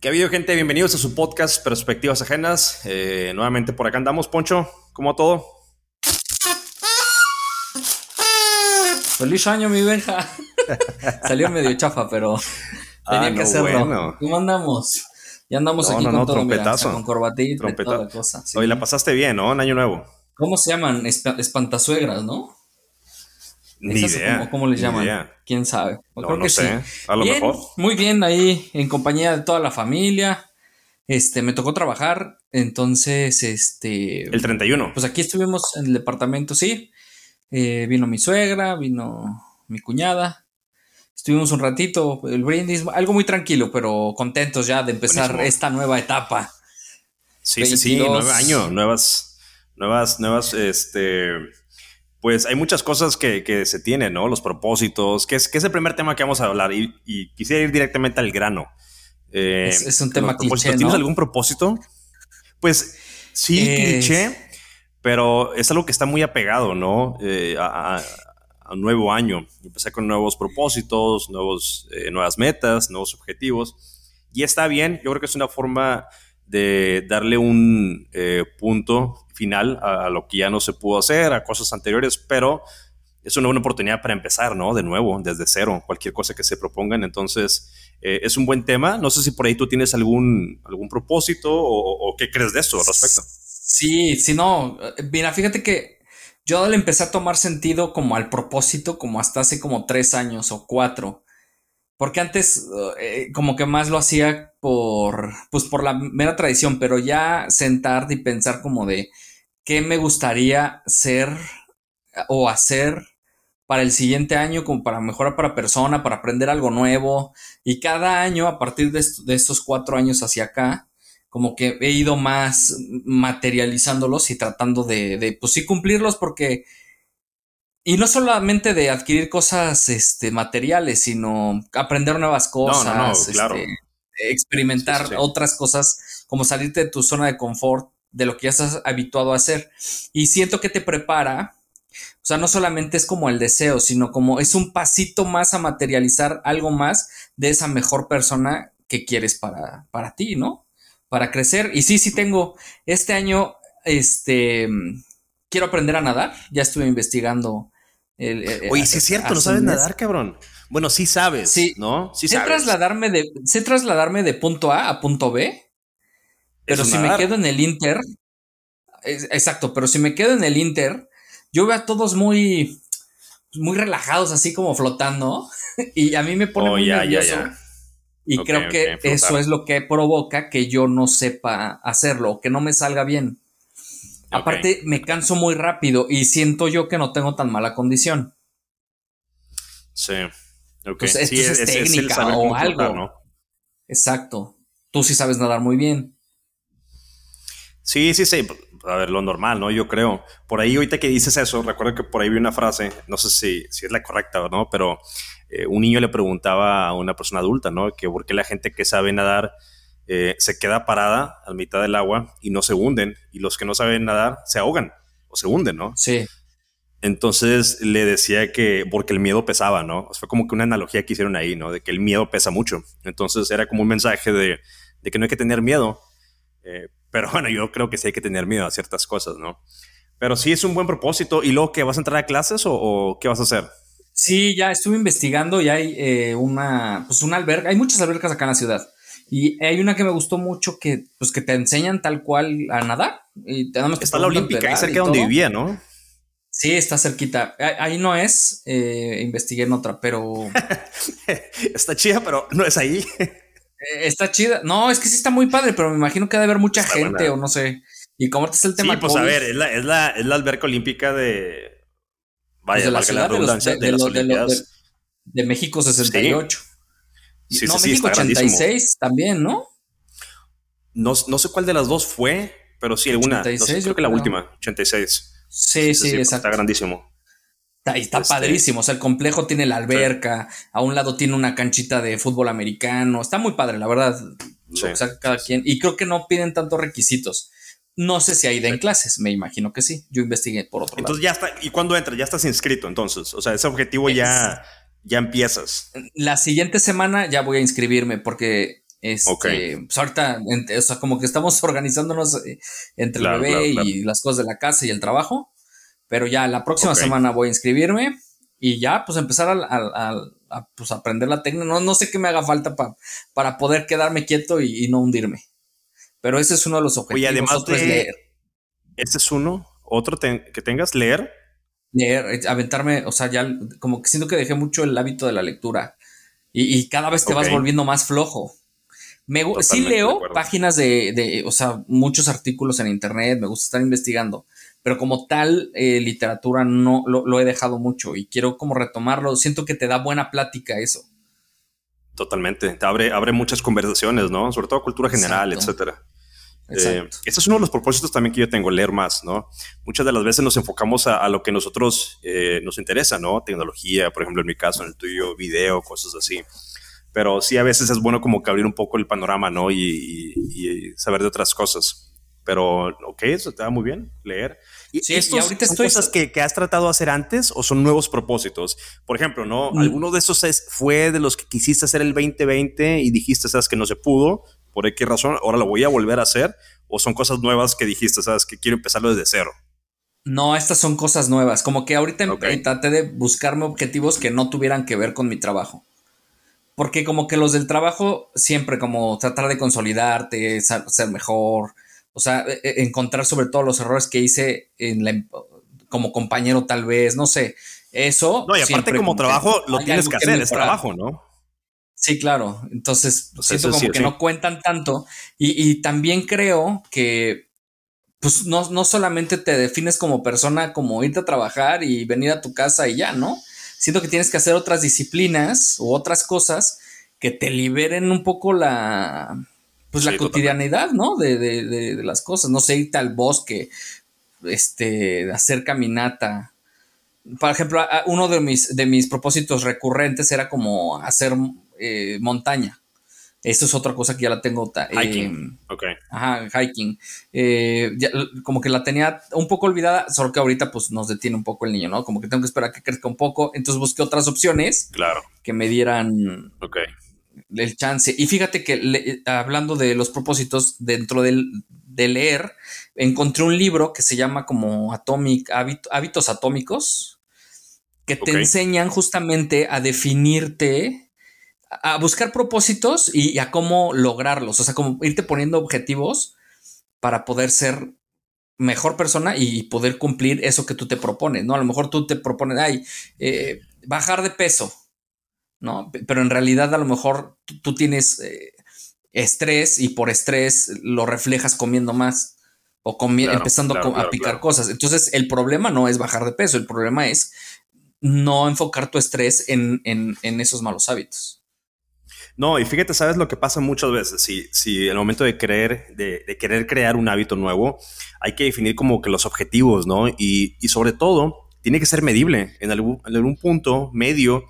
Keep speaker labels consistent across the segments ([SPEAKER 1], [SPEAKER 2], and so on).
[SPEAKER 1] ¿Qué ha habido, gente? Bienvenidos a su podcast Perspectivas Ajenas. Eh, nuevamente por acá andamos, Poncho. ¿Cómo todo?
[SPEAKER 2] Feliz año, mi Benja. Salió medio chafa, pero tenía
[SPEAKER 1] Ah,
[SPEAKER 2] que
[SPEAKER 1] no,
[SPEAKER 2] hacerlo.
[SPEAKER 1] bueno.
[SPEAKER 2] ¿Cómo andamos? Ya andamos
[SPEAKER 1] No,
[SPEAKER 2] aquí
[SPEAKER 1] no,
[SPEAKER 2] con todo,
[SPEAKER 1] trompetazo.
[SPEAKER 2] con corbatita y toda la cosa. sí.
[SPEAKER 1] Hoy la pasaste bien, ¿no? En Año Nuevo.
[SPEAKER 2] ¿Cómo se llaman? Esp- espantasuegras, ¿no?
[SPEAKER 1] Ni
[SPEAKER 2] ¿Esas o
[SPEAKER 1] idea.
[SPEAKER 2] ¿Cómo, cómo les llaman?
[SPEAKER 1] idea.
[SPEAKER 2] ¿Quién sabe?
[SPEAKER 1] No,
[SPEAKER 2] creo
[SPEAKER 1] no
[SPEAKER 2] que
[SPEAKER 1] sé.
[SPEAKER 2] sí.
[SPEAKER 1] A lo
[SPEAKER 2] Bien,
[SPEAKER 1] mejor.
[SPEAKER 2] Muy bien, ahí en compañía de toda la familia. Este, me tocó trabajar, entonces, este,
[SPEAKER 1] El 31.
[SPEAKER 2] pues aquí estuvimos en el departamento, sí. Eh, vino mi suegra, vino mi cuñada. Estuvimos un ratito, el brindis, algo muy tranquilo, pero contentos ya de empezar
[SPEAKER 1] Buenísimo.
[SPEAKER 2] esta nueva etapa.
[SPEAKER 1] Sí, sí, sí.
[SPEAKER 2] 22.
[SPEAKER 1] Nueve años. Nuevas, nuevas, nuevas, este. Pues hay muchas cosas que, que se tienen, ¿no? Los propósitos, que es, que es el primer tema que vamos a hablar. Y, y quisiera ir directamente al grano. Eh,
[SPEAKER 2] Es- es un tema cliché,
[SPEAKER 1] ¿Tienes
[SPEAKER 2] ¿no?
[SPEAKER 1] algún propósito? Pues sí,
[SPEAKER 2] Es-
[SPEAKER 1] cliché, pero es algo que está muy apegado, ¿no? Eh, a, a- a un nuevo año. Empezar con nuevos propósitos, nuevos, eh, nuevas metas, nuevos objetivos. Y está bien, yo creo que es una forma de darle un punto final a, lo que ya no se pudo hacer, a cosas anteriores, pero es una buena oportunidad para empezar, ¿no? De nuevo, desde cero, cualquier cosa que se propongan. Entonces, eh, es un buen tema. No sé si por ahí tú tienes algún, algún propósito o, qué crees de esto al respecto.
[SPEAKER 2] Sí, sí, no. Mira, fíjate que yo le empecé a tomar sentido como al propósito, como hasta hace como tres años o cuatro. Porque antes, eh, como que más lo hacía por, pues por la mera tradición, pero ya sentarte y pensar como de qué me gustaría ser o hacer para el siguiente año, como para mejorar para persona, para aprender algo nuevo. Y cada año, a partir de, est- de estos cuatro años hacia acá, como que he ido más materializándolos y tratando de, de, pues sí, cumplirlos porque... Y no solamente de adquirir cosas este, materiales, sino aprender nuevas cosas,
[SPEAKER 1] no, no, claro.
[SPEAKER 2] este, experimentar
[SPEAKER 1] Sí, sí, sí.
[SPEAKER 2] otras cosas, como salirte de tu zona de confort, de lo que ya estás habituado a hacer. Y siento que te prepara, o sea, no solamente es como el deseo, sino como es un pasito más a materializar algo más de esa mejor persona que quieres para, para ti, ¿no? Para crecer. Y sí, sí tengo, este año, este, quiero aprender a nadar, ya estuve investigando. El, el-
[SPEAKER 1] Oye, sí es cierto, no sabes nadar, cabrón. Bueno, sí sabes,
[SPEAKER 2] Sí.
[SPEAKER 1] ¿no? Sí
[SPEAKER 2] sé
[SPEAKER 1] sabes.
[SPEAKER 2] trasladarme de, sé trasladarme de punto A a punto B, pero si
[SPEAKER 1] nadar.
[SPEAKER 2] me quedo en el Inter, es- exacto, pero si me quedo en el Inter, yo veo a todos muy, muy relajados, así como flotando, y a mí me pone
[SPEAKER 1] Oh,
[SPEAKER 2] muy
[SPEAKER 1] ya, ya,
[SPEAKER 2] nervioso.
[SPEAKER 1] ya.
[SPEAKER 2] Y
[SPEAKER 1] Ok,
[SPEAKER 2] creo que eso es lo que provoca que yo no sepa hacerlo, que no me salga bien. Aparte, me canso muy rápido y siento yo que no tengo tan mala condición.
[SPEAKER 1] Sí. Ok.
[SPEAKER 2] Pues esto
[SPEAKER 1] sí,
[SPEAKER 2] es técnica o
[SPEAKER 1] flotar,
[SPEAKER 2] algo.
[SPEAKER 1] ¿no?
[SPEAKER 2] Exacto. Tú sí sabes nadar muy bien.
[SPEAKER 1] Sí, sí, sí. A ver, lo normal, ¿no? Yo creo. Por ahí, ahorita que dices eso, recuerdo que por ahí vi una frase, no sé si, si es la correcta o no, pero eh, un niño le preguntaba a una persona adulta, ¿no? Que por qué la gente que sabe nadar eh, se queda parada a mitad del agua y no se hunden, y los que no saben nadar se ahogan o se hunden, ¿no?
[SPEAKER 2] Sí.
[SPEAKER 1] Entonces le decía que porque el miedo pesaba, ¿no? O sea, fue como que una analogía que hicieron ahí, ¿no? De que el miedo pesa mucho. Entonces era como un mensaje de, de que no hay que tener miedo. Eh, pero bueno, yo creo que sí hay que tener miedo a ciertas cosas, ¿no? Pero sí es un buen propósito. ¿Y luego que vas a entrar a clases o, o qué vas a hacer?
[SPEAKER 2] Sí, ya estuve investigando y hay eh, una, pues una alberca, hay muchas albercas acá en la ciudad. Y hay una que me gustó mucho que, pues que te enseñan tal cual a nadar. Y te
[SPEAKER 1] Está la Olímpica, ahí cerca de donde
[SPEAKER 2] todo.
[SPEAKER 1] vivía, ¿no?
[SPEAKER 2] Sí, está cerquita. Ahí, ahí no es, eh, investigué en otra, pero
[SPEAKER 1] Está chida, pero no es ahí.
[SPEAKER 2] Eh, está chida. No, es que sí está muy padre, pero me imagino que ha de haber mucha
[SPEAKER 1] Está
[SPEAKER 2] gente
[SPEAKER 1] buena.
[SPEAKER 2] o no sé. Y como ahorita está el tema
[SPEAKER 1] sí, pues a ver, es la, es, la, es la alberca olímpica de... Vaya,
[SPEAKER 2] pues, de la
[SPEAKER 1] valga
[SPEAKER 2] ciudad de, los-
[SPEAKER 1] redundancia,
[SPEAKER 2] de- de
[SPEAKER 1] las
[SPEAKER 2] de
[SPEAKER 1] Olimpiadas.
[SPEAKER 2] México 68.
[SPEAKER 1] Sí,
[SPEAKER 2] no,
[SPEAKER 1] sí, sí,
[SPEAKER 2] México
[SPEAKER 1] está grandísimo.
[SPEAKER 2] 86 también, ¿no?
[SPEAKER 1] No, no sé cuál de las dos fue, pero sí alguna. No sé,
[SPEAKER 2] 86,
[SPEAKER 1] creo
[SPEAKER 2] yo
[SPEAKER 1] que la
[SPEAKER 2] creo.
[SPEAKER 1] última, 86.
[SPEAKER 2] Sí, sí, exacto.
[SPEAKER 1] Está grandísimo.
[SPEAKER 2] Está, y está
[SPEAKER 1] Este-
[SPEAKER 2] padrísimo. O sea, el complejo tiene la alberca, a un lado tiene una canchita de fútbol americano. Está muy padre, la verdad. Lo
[SPEAKER 1] Sí.
[SPEAKER 2] que saca cada quien. Y creo que no piden tantos requisitos. No sé si hay den clases, me imagino que sí. Yo investigué por otro
[SPEAKER 1] Entonces ya está. ¿Y cuándo entras? Ya estás inscrito, entonces. O sea, ese objetivo ya, ya empiezas.
[SPEAKER 2] lado. La siguiente semana ya voy a inscribirme porque Este, pues ahorita, o sea, como que estamos organizándonos eh, entre el bebé y las cosas de la casa y el trabajo, pero ya la próxima semana voy a inscribirme y ya, pues empezar a, pues, aprender la técnica. No, no sé qué me haga falta para poder quedarme quieto y, no hundirme. Pero ese es uno de los objetivos.
[SPEAKER 1] Y además de leer. Ese es uno. Otro que tengas, leer.
[SPEAKER 2] Leer, eh, aventarme, o sea, ya como que siento que dejé mucho el hábito de la lectura. Y, cada vez te vas volviendo más flojo. Me, sí leo páginas de, de, o sea, muchos artículos en internet, me gusta estar investigando, pero como tal, eh, literatura no lo, he dejado mucho y quiero como retomarlo. Siento que te da buena plática eso.
[SPEAKER 1] Totalmente, te abre, abre muchas conversaciones, ¿no? Sobre todo cultura general, etcétera. Eh, este es uno de los propósitos también que yo tengo, leer más, ¿no? Muchas de las veces nos enfocamos a, lo que nosotros eh, nos interesa, ¿no? Tecnología, por ejemplo, en mi caso, en el tuyo, video, cosas así. Pero sí, a veces es bueno como que abrir un poco el panorama, ¿no? y saber de otras cosas. Pero, ok, eso te va muy bien, leer. ¿Y sí, estos ahorita son cosas que, has tratado de hacer antes o son nuevos propósitos? Por ejemplo, ¿no? Mm. ¿Alguno de esos fue de los que quisiste hacer el 2020 y dijiste, sabes, que no se pudo? ¿Por qué razón? ¿Ahora lo voy a volver a hacer? ¿O son cosas nuevas que dijiste, sabes, que quiero empezarlo desde cero?
[SPEAKER 2] No, estas son cosas nuevas. Como que ahorita traté de buscarme objetivos que no tuvieran que ver con mi trabajo. Porque como que los del trabajo siempre como tratar de consolidarte, ser mejor, o sea, e, e, encontrar sobre todo los errores que hice en la, como compañero tal vez, no sé. Eso.
[SPEAKER 1] No, y aparte como, trabajo lo tienes que hacer, es trabajo, ¿no?
[SPEAKER 2] Sí, claro. Entonces, siento como que no cuentan tanto. Y, también creo que, pues, no, no solamente te defines como persona, como irte a trabajar y venir a tu casa y ya, ¿no? Siento que tienes que hacer otras disciplinas u otras cosas que te liberen un poco la, pues la cotidianidad, ¿no? De, de, de, las cosas, no sé, irte al bosque, este, hacer caminata. Por ejemplo, uno de mis, de mis propósitos recurrentes era como hacer eh, montaña. Eso es otra cosa que ya la tengo.
[SPEAKER 1] hiking. ok.
[SPEAKER 2] Ajá, hiking. Eh, como que la tenía un poco olvidada, solo que ahorita pues nos detiene un poco el niño, ¿no? Como que tengo que esperar a que crezca un poco. Entonces busqué otras opciones.
[SPEAKER 1] Claro.
[SPEAKER 2] Que me dieran.
[SPEAKER 1] Ok
[SPEAKER 2] el chance. Y fíjate que hablando de los propósitos dentro del, de leer, encontré un libro que se llama como Atomic, Hábitos Atómicos, que te enseñan justamente a definirte, a buscar propósitos y, a cómo lograrlos, o sea, como irte poniendo objetivos para poder ser mejor persona y poder cumplir eso que tú te propones, ¿no? A lo mejor tú te propones, ay, eh, bajar de peso, ¿no? Pero en realidad a lo mejor tú tienes eh, estrés y por estrés lo reflejas comiendo más o empezando a picar cosas. Entonces el problema no es bajar de peso, el problema es no enfocar tu estrés en, esos malos hábitos.
[SPEAKER 1] No, y fíjate, sabes lo que pasa muchas veces. Si, si en el momento de querer, de, querer crear un hábito nuevo, hay que definir como que los objetivos, ¿no? Y, sobre todo, tiene que ser medible. En algún, en algún punto medio,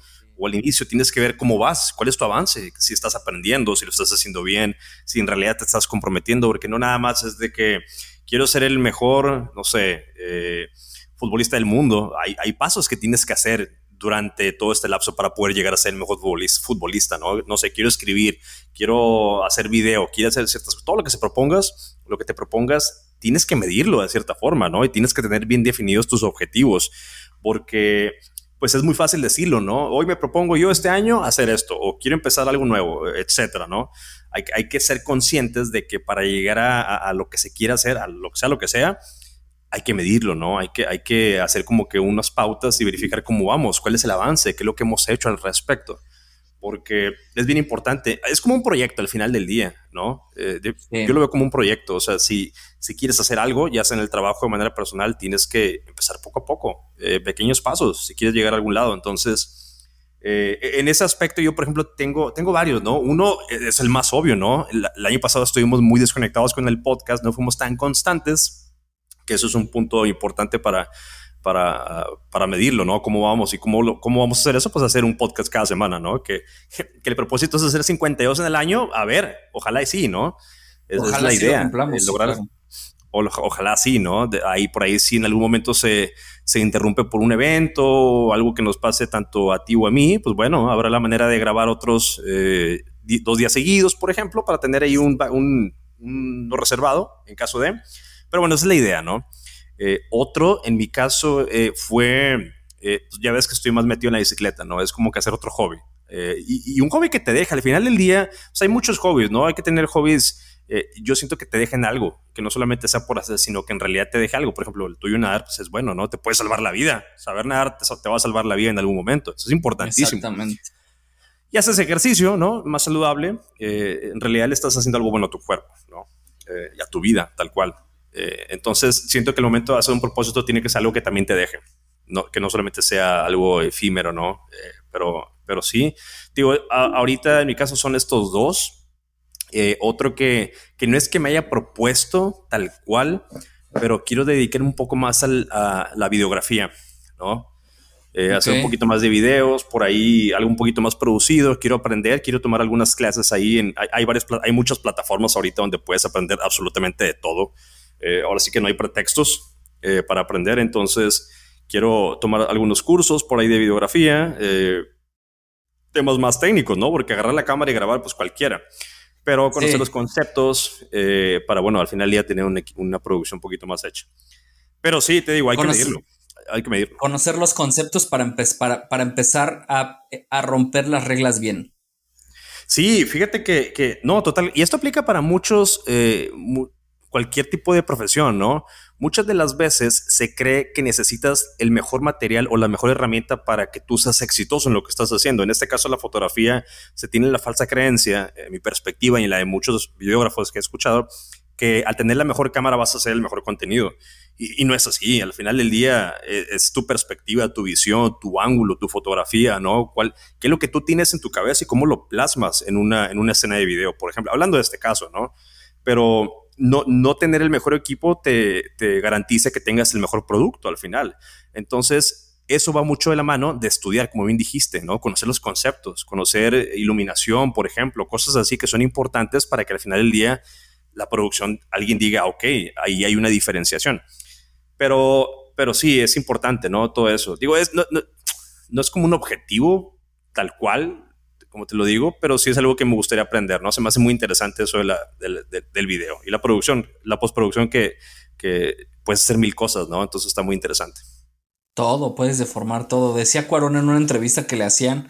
[SPEAKER 1] al inicio tienes que ver cómo vas, cuál es tu avance, si estás aprendiendo, si lo estás haciendo bien, si en realidad te estás comprometiendo, porque no nada más es de que quiero ser el mejor, no sé, eh, futbolista del mundo. Hay, hay pasos que tienes que hacer durante todo este lapso para poder llegar a ser el mejor futbolista, ¿no? No sé, quiero escribir, quiero hacer video, quiero hacer ciertas todo lo que se propongas, lo que te propongas, tienes que medirlo de cierta forma, ¿no? Y tienes que tener bien definidos tus objetivos, porque pues es muy fácil decirlo, ¿no? Hoy me propongo yo este año hacer esto o quiero empezar algo nuevo, etcétera, ¿no? Hay, hay que ser conscientes de que para llegar a, lo que se quiera hacer, a lo que sea lo que sea, hay que medirlo, ¿no? Hay que, hay que hacer como que unas pautas y verificar cómo vamos, cuál es el avance, qué es lo que hemos hecho al respecto porque es bien importante. Es como un proyecto al final del día, ¿no? Eh, yo lo veo como un proyecto. O sea, si, si quieres hacer algo, ya sea en el trabajo de manera personal, tienes que empezar poco a poco, eh, pequeños pasos, si quieres llegar a algún lado. Entonces, eh, en ese aspecto, yo, por ejemplo, tengo, tengo varios, ¿no? Uno es el más obvio, ¿no? El, el año pasado estuvimos muy desconectados con el podcast, no fuimos tan constantes, que eso es un punto importante para para, para medirlo, ¿no? ¿Cómo vamos y cómo, cómo vamos a hacer eso? Pues hacer un podcast cada semana, ¿no? Que, que el propósito es hacer 52 en el año. A ver, ojalá y sí, ¿no? Esa es la idea. Eh, lograr, ojalá sí, ¿no? ahí por ahí si en algún momento se, se interrumpe por un evento o algo que nos pase tanto a ti o a mí, pues bueno, habrá la manera de grabar otros, eh, dos días seguidos, por ejemplo, para tener ahí un, un, reservado en caso de. Pero bueno, esa es la idea, ¿no? Eh, otro, en mi caso, eh, fue, pues ya ves que estoy más metido en la bicicleta, ¿no? Es como que hacer otro hobby. Y, y, un hobby que te deja, al final del día, pues hay muchos hobbies, ¿no? Hay que tener hobbies eh, yo siento que te dejen algo, que no solamente sea por hacer, sino que en realidad te deje algo. Por ejemplo, el tuyo nadar, pues es bueno, ¿no? Te puede salvar la vida. Saber nadar te, va a salvar la vida en algún momento. Eso es importantísimo. Exactamente. Y haces ejercicio, ¿no? Más saludable. Eh, en realidad le estás haciendo algo bueno a tu cuerpo, ¿no? Eh, y a tu vida, tal cual. Entonces, siento que el momento de hacer un propósito tiene que ser algo que también te deje. No, que no solamente sea algo efímero, ¿no? pero, pero sí. Digo, ahorita en mi caso son estos dos eh, otro que, que, no es que me haya propuesto tal cual, pero quiero dedicar un poco más a la videografía, ¿no? Eh, hacer un poquito más de videos, por ahí algo un poquito más producido, quiero aprender, quiero tomar algunas clases ahí, en, hay, varias, hay muchas plataformas ahorita donde puedes aprender absolutamente de todo. Eh, ahora sí que no hay pretextos para aprender, entonces quiero tomar algunos cursos por ahí de videografía, temas más técnicos, ¿no? Porque agarrar la cámara y grabar, pues cualquiera pero conocer los conceptos eh, para, bueno, al final ya tener una, producción un poquito más hecha. Pero sí, te digo, hay que medirlo. Hay que medirlo.
[SPEAKER 2] Conocer los conceptos para, para, para empezar a, a, romper las reglas bien.
[SPEAKER 1] Sí, fíjate que, que, no, total. Y esto aplica para muchos, eh, cualquier tipo de profesión, ¿no? Muchas de las veces se cree que necesitas el mejor material o la mejor herramienta para que tú seas exitoso en lo que estás haciendo. En este caso, la fotografía se tiene la falsa creencia, en mi perspectiva y en la de muchos videógrafos que he escuchado, que al tener la mejor cámara vas a hacer el mejor contenido. Y, no es así. Al final del día es, es, tu perspectiva, tu visión, tu ángulo, tu fotografía, ¿no? ¿Cuál, ¿Qué es lo que tú tienes en tu cabeza y cómo lo plasmas en una, en una escena de video? Por ejemplo, hablando de este caso, ¿no? Pero no, tener el mejor equipo te, garantiza que tengas el mejor producto al final. Entonces, eso va mucho de la mano de estudiar, como bien dijiste, ¿no? Conocer los conceptos, conocer iluminación, por ejemplo, cosas así que son importantes para que al final del día la producción, alguien diga, ok, ahí hay una diferenciación. Pero, pero sí, es importante, ¿no? Todo eso. Digo, es, no, no es como un objetivo tal cual, como te lo digo, pero sí es algo que me gustaría aprender, ¿no? Se me hace muy interesante eso del, del, video y la producción, la postproducción que, que puedes hacer mil cosas, ¿no? Entonces está muy interesante.
[SPEAKER 2] Todo, puedes deformar todo. Decía Cuarón en una entrevista que le hacían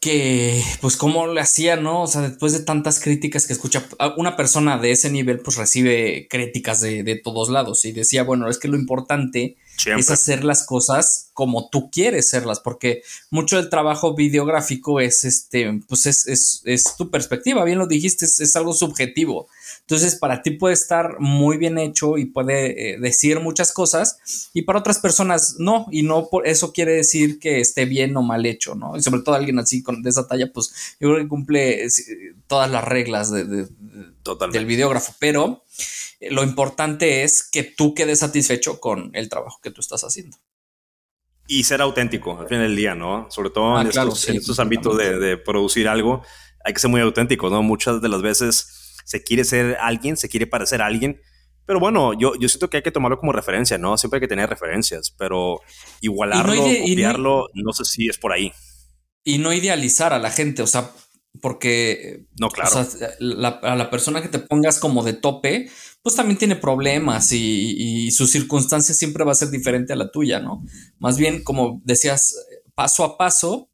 [SPEAKER 2] que, pues, cómo le hacía, ¿no? O sea, después de tantas críticas que escucha, una persona de ese nivel, pues, recibe críticas de, de todos lados y decía, bueno, es que lo importante es hacer las cosas como tú quieres hacerlas, porque mucho del trabajo videográfico es este, pues es, es, es tu perspectiva, bien lo dijiste, es, algo subjetivo. Entonces, para ti puede estar muy bien hecho y puede eh, decir muchas cosas, y para otras personas no, y no por eso quiere decir que esté bien o mal hecho, ¿no? Y sobre todo alguien así con, de esa talla, pues yo creo que cumple eh, todas las reglas de, del videógrafo, pero lo importante es que tú quedes satisfecho con el trabajo que tú estás haciendo.
[SPEAKER 1] Y ser auténtico al fin del día, ¿no? Sobre todo en, ah, estos, ámbitos de, producir algo, hay que ser muy auténtico, ¿no? Muchas de las veces se quiere ser alguien, se quiere parecer a alguien, pero bueno, yo, yo siento que hay que tomarlo como referencia, ¿no? Siempre hay que tener referencias, pero igualarlo, copiarlo, no, sé si es por ahí.
[SPEAKER 2] Y no idealizar a la gente, o sea, porque
[SPEAKER 1] no, claro.
[SPEAKER 2] a la persona que te pongas como de tope, pues también tiene problemas y, su circunstancia siempre va a ser diferente a la tuya, ¿no? Más bien, como decías, paso a paso,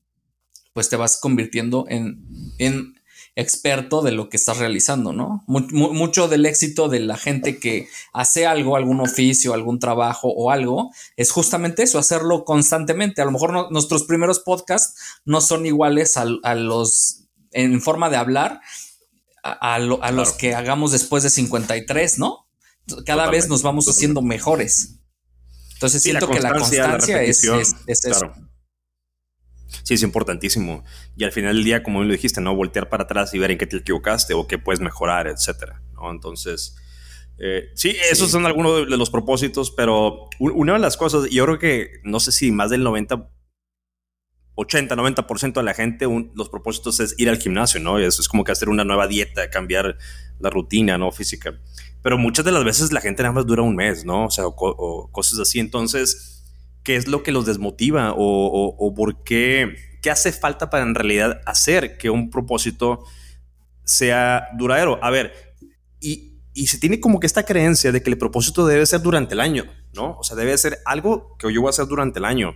[SPEAKER 2] pues te vas convirtiendo en, en experto de lo que estás realizando, ¿no? mucho del éxito de la gente que hace algo, algún oficio, algún trabajo o algo, es justamente eso, hacerlo constantemente. A lo mejor nuestros primeros podcasts no son iguales a, a los en forma de hablar, a, los que hagamos después de 53, ¿no? Cada vez nos vamos haciendo mejores. Entonces siento que la constancia es, eso.
[SPEAKER 1] Sí, es importantísimo. Y al final del día, como lo dijiste, ¿no? Voltear para atrás y ver en qué te equivocaste o qué puedes mejorar, etcétera, ¿no? Entonces, eh, sí, esos son algunos de los propósitos, pero una de las cosas, yo creo que, no sé si más del 90 80, 90% de la gente, los propósitos es ir al gimnasio, ¿no? Eso es como que hacer una nueva dieta, cambiar la rutina, ¿no? Física. Pero muchas de las veces la gente nada más dura un mes, ¿no? O sea, o, cosas así. Entonces, qué es lo que los desmotiva o, por qué, qué hace falta para en realidad hacer que un propósito sea duradero. A ver, y, y se tiene como que esta creencia de que el propósito debe ser durante el año, ¿no? O sea, debe ser algo que yo voy a hacer durante el año.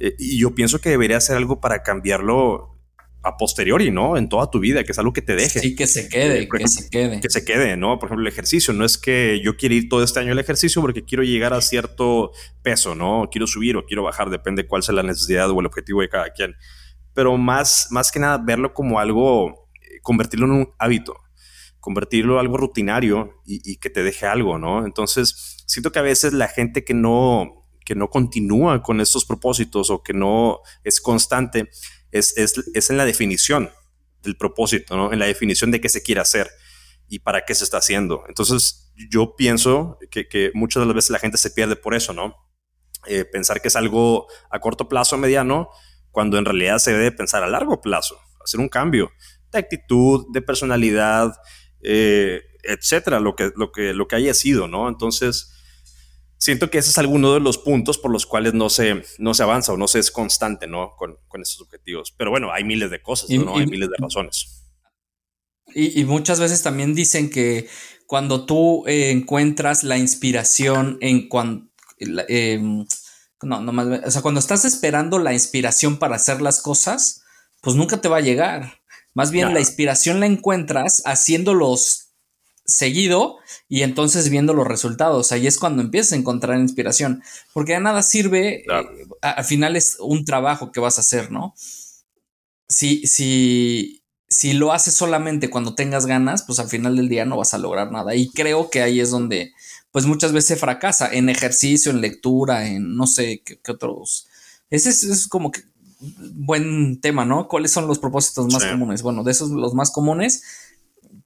[SPEAKER 1] Eh, y yo pienso que debería ser algo para cambiarlo a posteriori, ¿no? En toda tu vida, que es algo que te deje.
[SPEAKER 2] Sí, que se quede, eh, que se quede.
[SPEAKER 1] Que se quede, ¿no? Por ejemplo, el ejercicio. No es que yo quiera ir todo este año al ejercicio porque quiero llegar a cierto peso, ¿no? Quiero subir o quiero bajar, depende cuál sea la necesidad o el objetivo de cada quien. Pero más, más que nada, verlo como algo, eh, convertirlo en un hábito, convertirlo en algo rutinario y, y que te deje algo, ¿no? Entonces, siento que a veces la gente que no, que no continúa con estos propósitos o que no es constante, es, es, en la definición del propósito, ¿no? En la definición de qué se quiere hacer y para qué se está haciendo. Entonces, yo pienso que, muchas de las veces la gente se pierde por eso, ¿no? Eh, pensar que es algo a corto plazo, mediano, cuando en realidad se debe pensar a largo plazo, hacer un cambio de actitud, de personalidad, eh, etcétera, lo que, lo, que, lo que haya sido, ¿no? Entonces, siento que ese es alguno de los puntos por los cuales no se, no se avanza o no se es constante, ¿no? Con, con esos objetivos. Pero bueno, hay miles de cosas, ¿no? hay miles de razones.
[SPEAKER 2] Y, muchas veces también dicen que cuando tú eh, encuentras la inspiración en cuando... Em, no, no más, o sea, cuando estás esperando la inspiración para hacer las cosas, pues nunca te va a llegar. Más bien la inspiración la encuentras haciendo los seguido y entonces viendo los resultados. Ahí es cuando empiezas a encontrar inspiración, porque de nada sirve, eh, al final es un trabajo que vas a hacer, ¿no? Si, si, si lo haces solamente cuando tengas ganas, pues al final del día no vas a lograr nada. Y creo que ahí es donde, pues muchas veces fracasa, en ejercicio, en lectura, en no sé qué, otros. Ese es, como que buen tema, ¿no? ¿Cuáles son los propósitos más comunes? Bueno, de esos los más comunes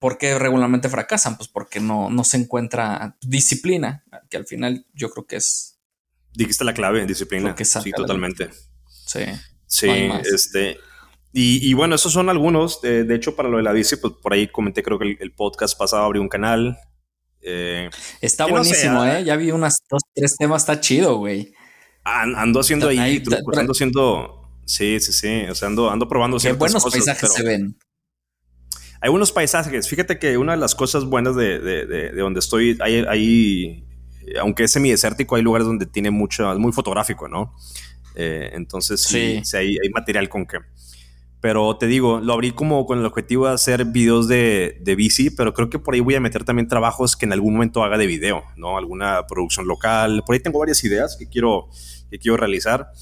[SPEAKER 2] ¿Por qué regularmente fracasan? Pues porque no, no se encuentra disciplina, que al final yo creo que es.
[SPEAKER 1] Dijiste la clave, disciplina. Sí, totalmente.
[SPEAKER 2] Sí.
[SPEAKER 1] Sí, este. Y, bueno, esos son algunos. de hecho, para lo de la bici, pues por ahí comenté, creo que el, podcast pasado abrió un canal.
[SPEAKER 2] Eh, está buenísimo, ¿eh? Ya vi unas dos, tres temas, está chido, güey.
[SPEAKER 1] ando haciendo ahí, ando haciendo. Sí, sí, sí. O sea, ando, ando probando
[SPEAKER 2] Qué buenos paisajes se ven.
[SPEAKER 1] Hay unos paisajes. Fíjate que una de las cosas buenas de, de, de, donde estoy, hay, hay, aunque es semidesértico, hay lugares donde tiene mucho, es muy fotográfico, ¿no? Eh, entonces sí, sí. hay, hay, material con que. Pero te digo, lo abrí como con el objetivo de hacer videos de, de bici, pero creo que por ahí voy a meter también trabajos que en algún momento haga de video, ¿no? Alguna producción local. Por ahí tengo varias ideas que quiero, que quiero realizar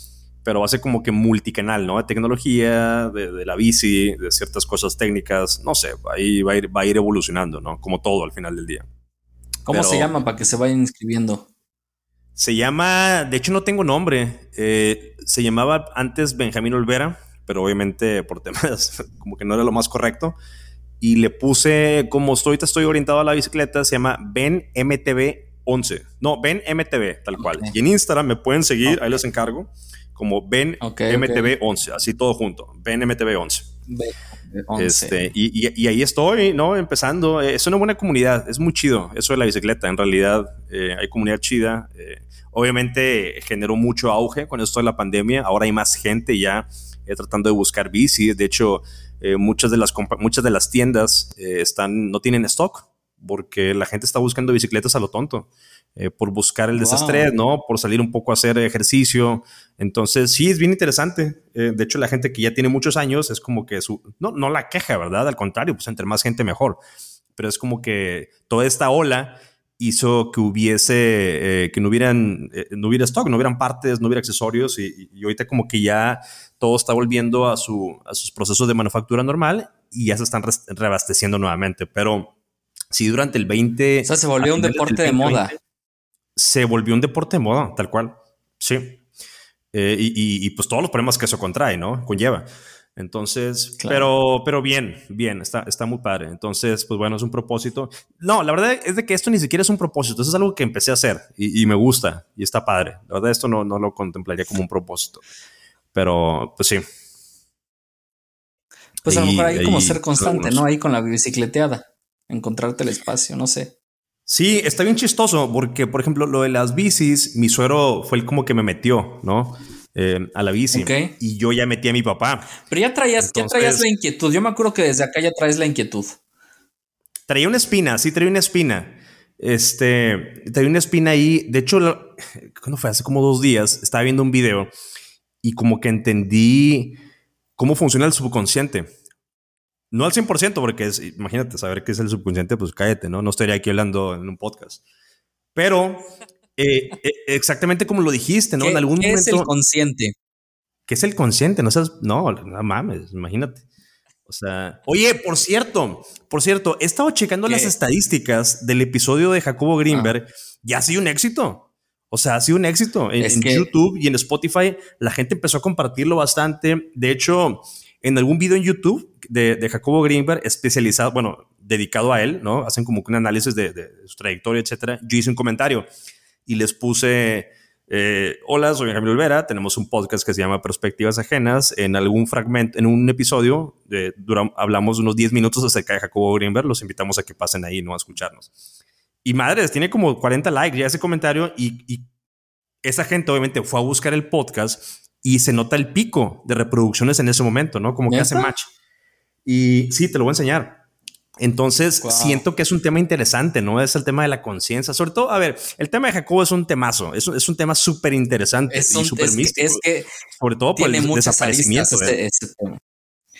[SPEAKER 1] pero va a ser como que multicanal, ¿no? De tecnología, de, la bici, de ciertas cosas técnicas, no sé, ahí va a ir, va a ir evolucionando, ¿no? Como todo al final del día.
[SPEAKER 2] ¿Cómo se llama para que se vayan inscribiendo?
[SPEAKER 1] Se llama, de hecho no tengo nombre, eh, se llamaba antes Benjamín Olvera, pero obviamente por temas como que no era lo más correcto. Y le puse, como estoy, estoy orientado a la bicicleta, se llama Ben MTV 11. No, Ben MTV, tal cual. Y en Instagram me pueden seguir, ahí les encargo como Ben MTV 11, así todo junto, Ben MTV 11. Este, y, ahí estoy, ¿no? Empezando. Es una buena comunidad, es muy chido eso de la bicicleta. En realidad, eh, hay comunidad chida. Eh, obviamente generó mucho auge con esto de la pandemia. Ahora hay más gente ya eh, tratando de buscar bici. De hecho, muchas, de las muchas de las tiendas están, no tienen stock porque la gente está buscando bicicletas a lo tonto. Eh, por buscar el desestrés, ¿no? Por salir un poco a hacer ejercicio. Entonces, sí, es bien interesante. Eh, de hecho, la gente que ya tiene muchos años es como que su... No, no la queja, ¿verdad? Al contrario, pues entre más gente mejor. Pero es como que toda esta ola hizo que hubiese, eh, que no hubieran, no hubiera stock, no hubieran partes, no hubiera accesorios y, y, ahorita como que ya todo está volviendo a, su, a sus procesos de manufactura normal y ya se están reabasteciendo nuevamente. Pero si durante el 20...
[SPEAKER 2] O sea, se volvió un deporte de moda
[SPEAKER 1] se volvió un deporte de moda, tal cual. Sí. Eh, y, pues todos los problemas que eso contrae, ¿no? Conlleva. Entonces, pero, pero bien, bien, está, está muy padre. Entonces, pues bueno, es un propósito. No, la verdad es de que esto ni siquiera es un propósito, eso es algo que empecé a hacer y, me gusta y está padre. La verdad, esto no, no lo contemplaría como un propósito, pero pues sí.
[SPEAKER 2] Pues a lo mejor hay como ser constante, ¿no? Ahí con la bicicleteada, encontrarte el espacio, no sé.
[SPEAKER 1] Sí, está bien chistoso porque, por ejemplo, lo de las bicis, mi suero fue el como que me metió, ¿no? Eh, a la bici. Y yo ya metí a mi papá.
[SPEAKER 2] Pero ya traías, ya traías la inquietud. Yo me acuerdo que desde acá ya traes la inquietud.
[SPEAKER 1] Traía una espina, sí, traía una espina. Este, traía una espina ahí. De hecho, cuando fue? Hace como dos días, estaba viendo un video y como que entendí cómo funciona el subconsciente. No al 100%, porque es, imagínate, saber qué es el subconsciente, pues cállate, ¿no? No estaría aquí hablando en un podcast. Pero eh, eh, exactamente como lo dijiste, ¿no?
[SPEAKER 2] en algún momento. ¿Qué es el consciente?
[SPEAKER 1] ¿Qué es el consciente? No seas, no, no mames, imagínate. O sea, oye, por cierto, por cierto, he estado checando las estadísticas del episodio de Jacobo Greenberg. Ah. Ya ha sido un éxito. O sea, ha sido un éxito. En, en YouTube y en Spotify, la gente empezó a compartirlo bastante. De hecho, en algún video en YouTube de, Jacobo Greenberg, especializado, bueno, dedicado a él, ¿no? Hacen como que un análisis de, su trayectoria, etcétera. Yo hice un comentario y les puse, eh, hola, soy Jaime Olvera, tenemos un podcast que se llama Perspectivas Ajenas. En algún fragmento, en un episodio, de, hablamos unos 10 minutos acerca de Jacobo Greenberg, los invitamos a que pasen ahí, ¿no? A escucharnos. Y madres, tiene como 40 likes ya ese comentario y, y esa gente obviamente fue a buscar el podcast y se nota el pico de reproducciones en ese momento, ¿no? Como que hace match. Y sí, te lo voy a enseñar. Entonces, siento que es un tema interesante, ¿no? Es el tema de la conciencia. Sobre todo, a ver, el tema de Jacobo es un temazo, es es un tema súper interesante y súper místico. Es que sobre todo por el desaparecimiento. Este, este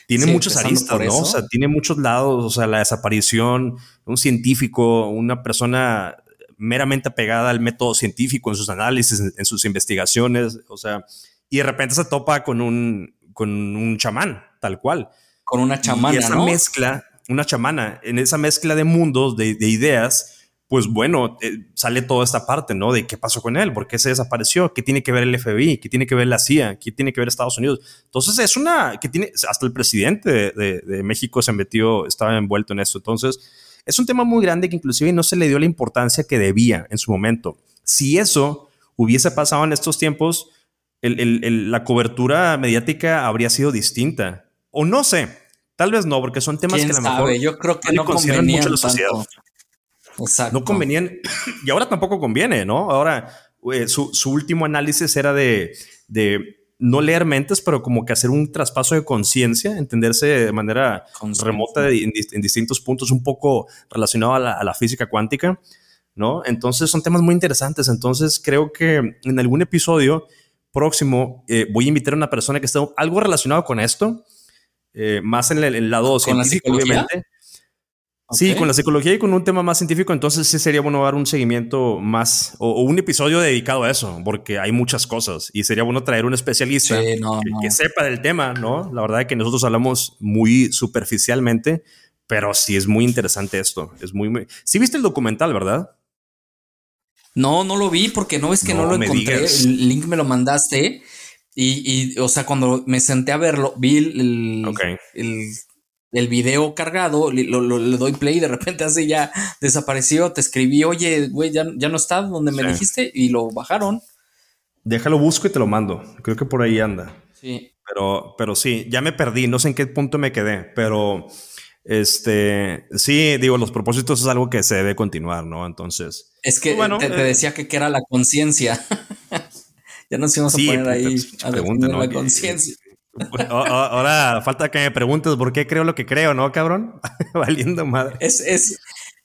[SPEAKER 1] tiene muchos aristas, ¿no? O sea, tiene muchos lados, o sea, la desaparición, un científico, una persona meramente apegada al método científico en sus análisis, en sus investigaciones, o sea, y de repente se topa con un, con un chamán, tal cual.
[SPEAKER 2] Con una chamana.
[SPEAKER 1] Y esa mezcla, una chamana, en esa mezcla de mundos, de, ideas, pues bueno, eh, sale toda esta parte, ¿no? De qué pasó con él, por qué se desapareció, qué tiene que ver el FBI, qué tiene que ver la CIA, qué tiene que ver Estados Unidos. Entonces es una que tiene, hasta el presidente de, de México se metió, estaba envuelto en esto. Entonces es un tema muy grande que inclusive no se le dio la importancia que debía en su momento. Si eso hubiese pasado en estos tiempos, la cobertura mediática habría sido distinta. O no sé, tal vez no, porque son temas que a lo mejor
[SPEAKER 2] Yo creo que no convenían mucho la sociedad.
[SPEAKER 1] Exacto. No convenían, y ahora tampoco conviene, ¿no? Ahora, eh, su, último análisis era de, de no leer mentes, pero como que hacer un traspaso de conciencia, entenderse de manera remota en, distintos puntos, un poco relacionado a la, a la, física cuántica, ¿no? Entonces son temas muy interesantes. Entonces creo que en algún episodio próximo eh, voy a invitar a una persona que esté algo relacionado con esto, eh, más en el, lado científico, obviamente. Sí, con la psicología y con un tema más científico, entonces sí sería bueno dar un seguimiento más o, un episodio dedicado a eso, porque hay muchas cosas y sería bueno traer un especialista que, sepa del tema, ¿no? La verdad es que nosotros hablamos muy superficialmente, pero sí es muy interesante esto. Es muy, muy... Sí viste el documental, ¿verdad?
[SPEAKER 2] No, no lo vi porque no es que no, lo encontré. El link me lo mandaste. Y, o sea, cuando me senté a verlo, vi el, el, video cargado, le, doy play y de repente así ya desapareció. Te escribí, oye, güey, ya, no está donde me dijiste y lo bajaron.
[SPEAKER 1] Déjalo, busco y te lo mando. Creo que por ahí anda.
[SPEAKER 2] Sí.
[SPEAKER 1] Pero, pero sí, ya me perdí. No sé en qué punto me quedé, pero este, sí, digo, los propósitos es algo que se debe continuar, ¿no? Entonces.
[SPEAKER 2] Es que bueno, te, eh, decía que, era la conciencia. Ya nos íbamos a poner ahí a pregunta, ¿no? la conciencia.
[SPEAKER 1] Ahora falta que me preguntes por qué creo lo que creo, ¿no, cabrón? Valiendo madre.
[SPEAKER 2] Es, es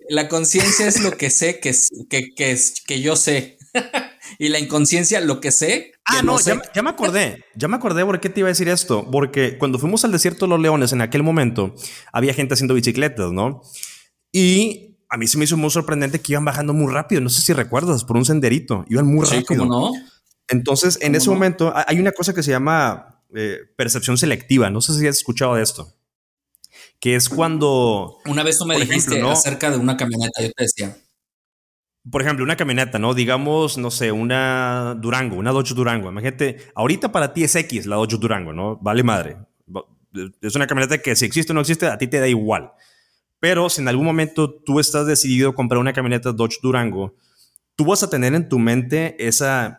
[SPEAKER 2] la conciencia es lo que sé que, que, que, que yo sé. y la inconsciencia, lo que sé.
[SPEAKER 1] Ah, no, Ya, me acordé. Ya me acordé por qué te iba a decir esto. Porque cuando fuimos al desierto de los leones en aquel momento, había gente haciendo bicicletas, ¿no? Y a mí se me hizo muy sorprendente que iban bajando muy rápido. No sé si recuerdas, por un senderito. Iban muy sí, rápido.
[SPEAKER 2] no?
[SPEAKER 1] Entonces, en ese momento, hay una cosa que se llama eh, percepción selectiva. No sé si has escuchado de esto. Que es cuando.
[SPEAKER 2] Una vez tú me dijiste acerca de una camioneta, yo te decía
[SPEAKER 1] por ejemplo, una camioneta, ¿no? Digamos, no sé, una Durango, una Dodge Durango. Imagínate, ahorita para ti es X la Dodge Durango, ¿no? Vale madre. Es una camioneta que si existe o no existe, a ti te da igual. Pero si en algún momento tú estás decidido a comprar una camioneta Dodge Durango, tú vas a tener en tu mente esa...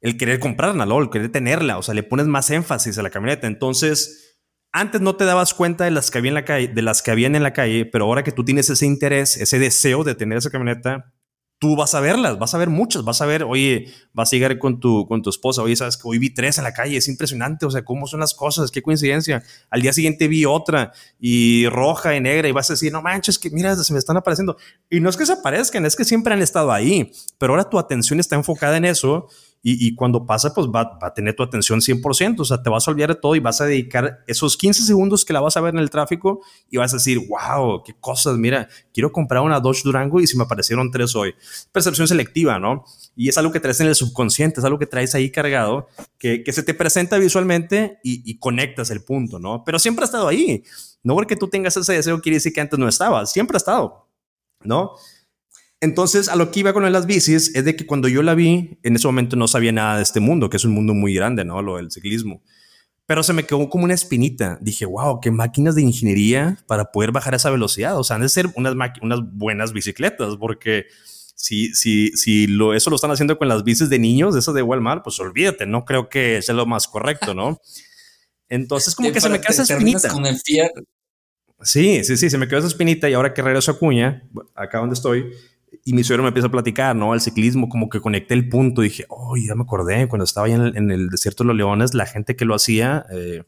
[SPEAKER 1] El querer comprarla, ¿no? El querer tenerla. O sea, le pones más énfasis a la camioneta. Entonces, antes no te dabas cuenta de las que había en la calle, de las que habían en la calle, pero ahora que tú tienes ese interés, ese deseo de tener esa camioneta, tú vas a verlas, vas a ver muchas, vas a ver, oye, vas a llegar con tu, con tu esposa, oye, sabes que hoy vi tres en la calle, es impresionante, o sea, cómo son las cosas, qué coincidencia. Al día siguiente vi otra y roja y negra y vas a decir, no manches, que mira, se me están apareciendo. Y no es que se aparezcan, es que siempre han estado ahí, pero ahora tu atención está enfocada en eso y, cuando pasa, pues va, a tener tu atención 100%, o sea, te vas a olvidar de todo y vas a dedicar esos 15 segundos que la vas a ver en el tráfico y vas a decir, wow, qué cosas, mira, quiero comprar una Dodge Durango y si me aparecieron tres hoy. Percepción selectiva, ¿no? Y es algo que traes en el subconsciente, es algo que traes ahí cargado, que, se te presenta visualmente y, y conectas el punto, ¿no? Pero siempre ha estado ahí. No porque tú tengas ese deseo quiere decir que antes no estaba, siempre ha estado, ¿no? Entonces, a lo que iba con las bicis es de que cuando yo la vi, en ese momento no sabía nada de este mundo, que es un mundo muy grande, ¿no? Lo del ciclismo. Pero se me quedó como una espinita. Dije, wow, qué máquinas de ingeniería para poder bajar esa velocidad. O sea, han de ser unas, unas buenas bicicletas, porque si, si, si lo, eso lo están haciendo con las bicis de niños, eso de Walmart, pues olvídate, no creo que sea lo más correcto, ¿no? Entonces, como que se me queda esa espinita. Con el Sí, sí, sí, se me quedó esa espinita y ahora que regreso a Cuña, acá donde estoy, y mi suegro me empieza a platicar, ¿no? El ciclismo, como que conecté el punto. dije, oh, ya me acordé, cuando estaba ahí en el, desierto de los leones, la gente que lo hacía, eh,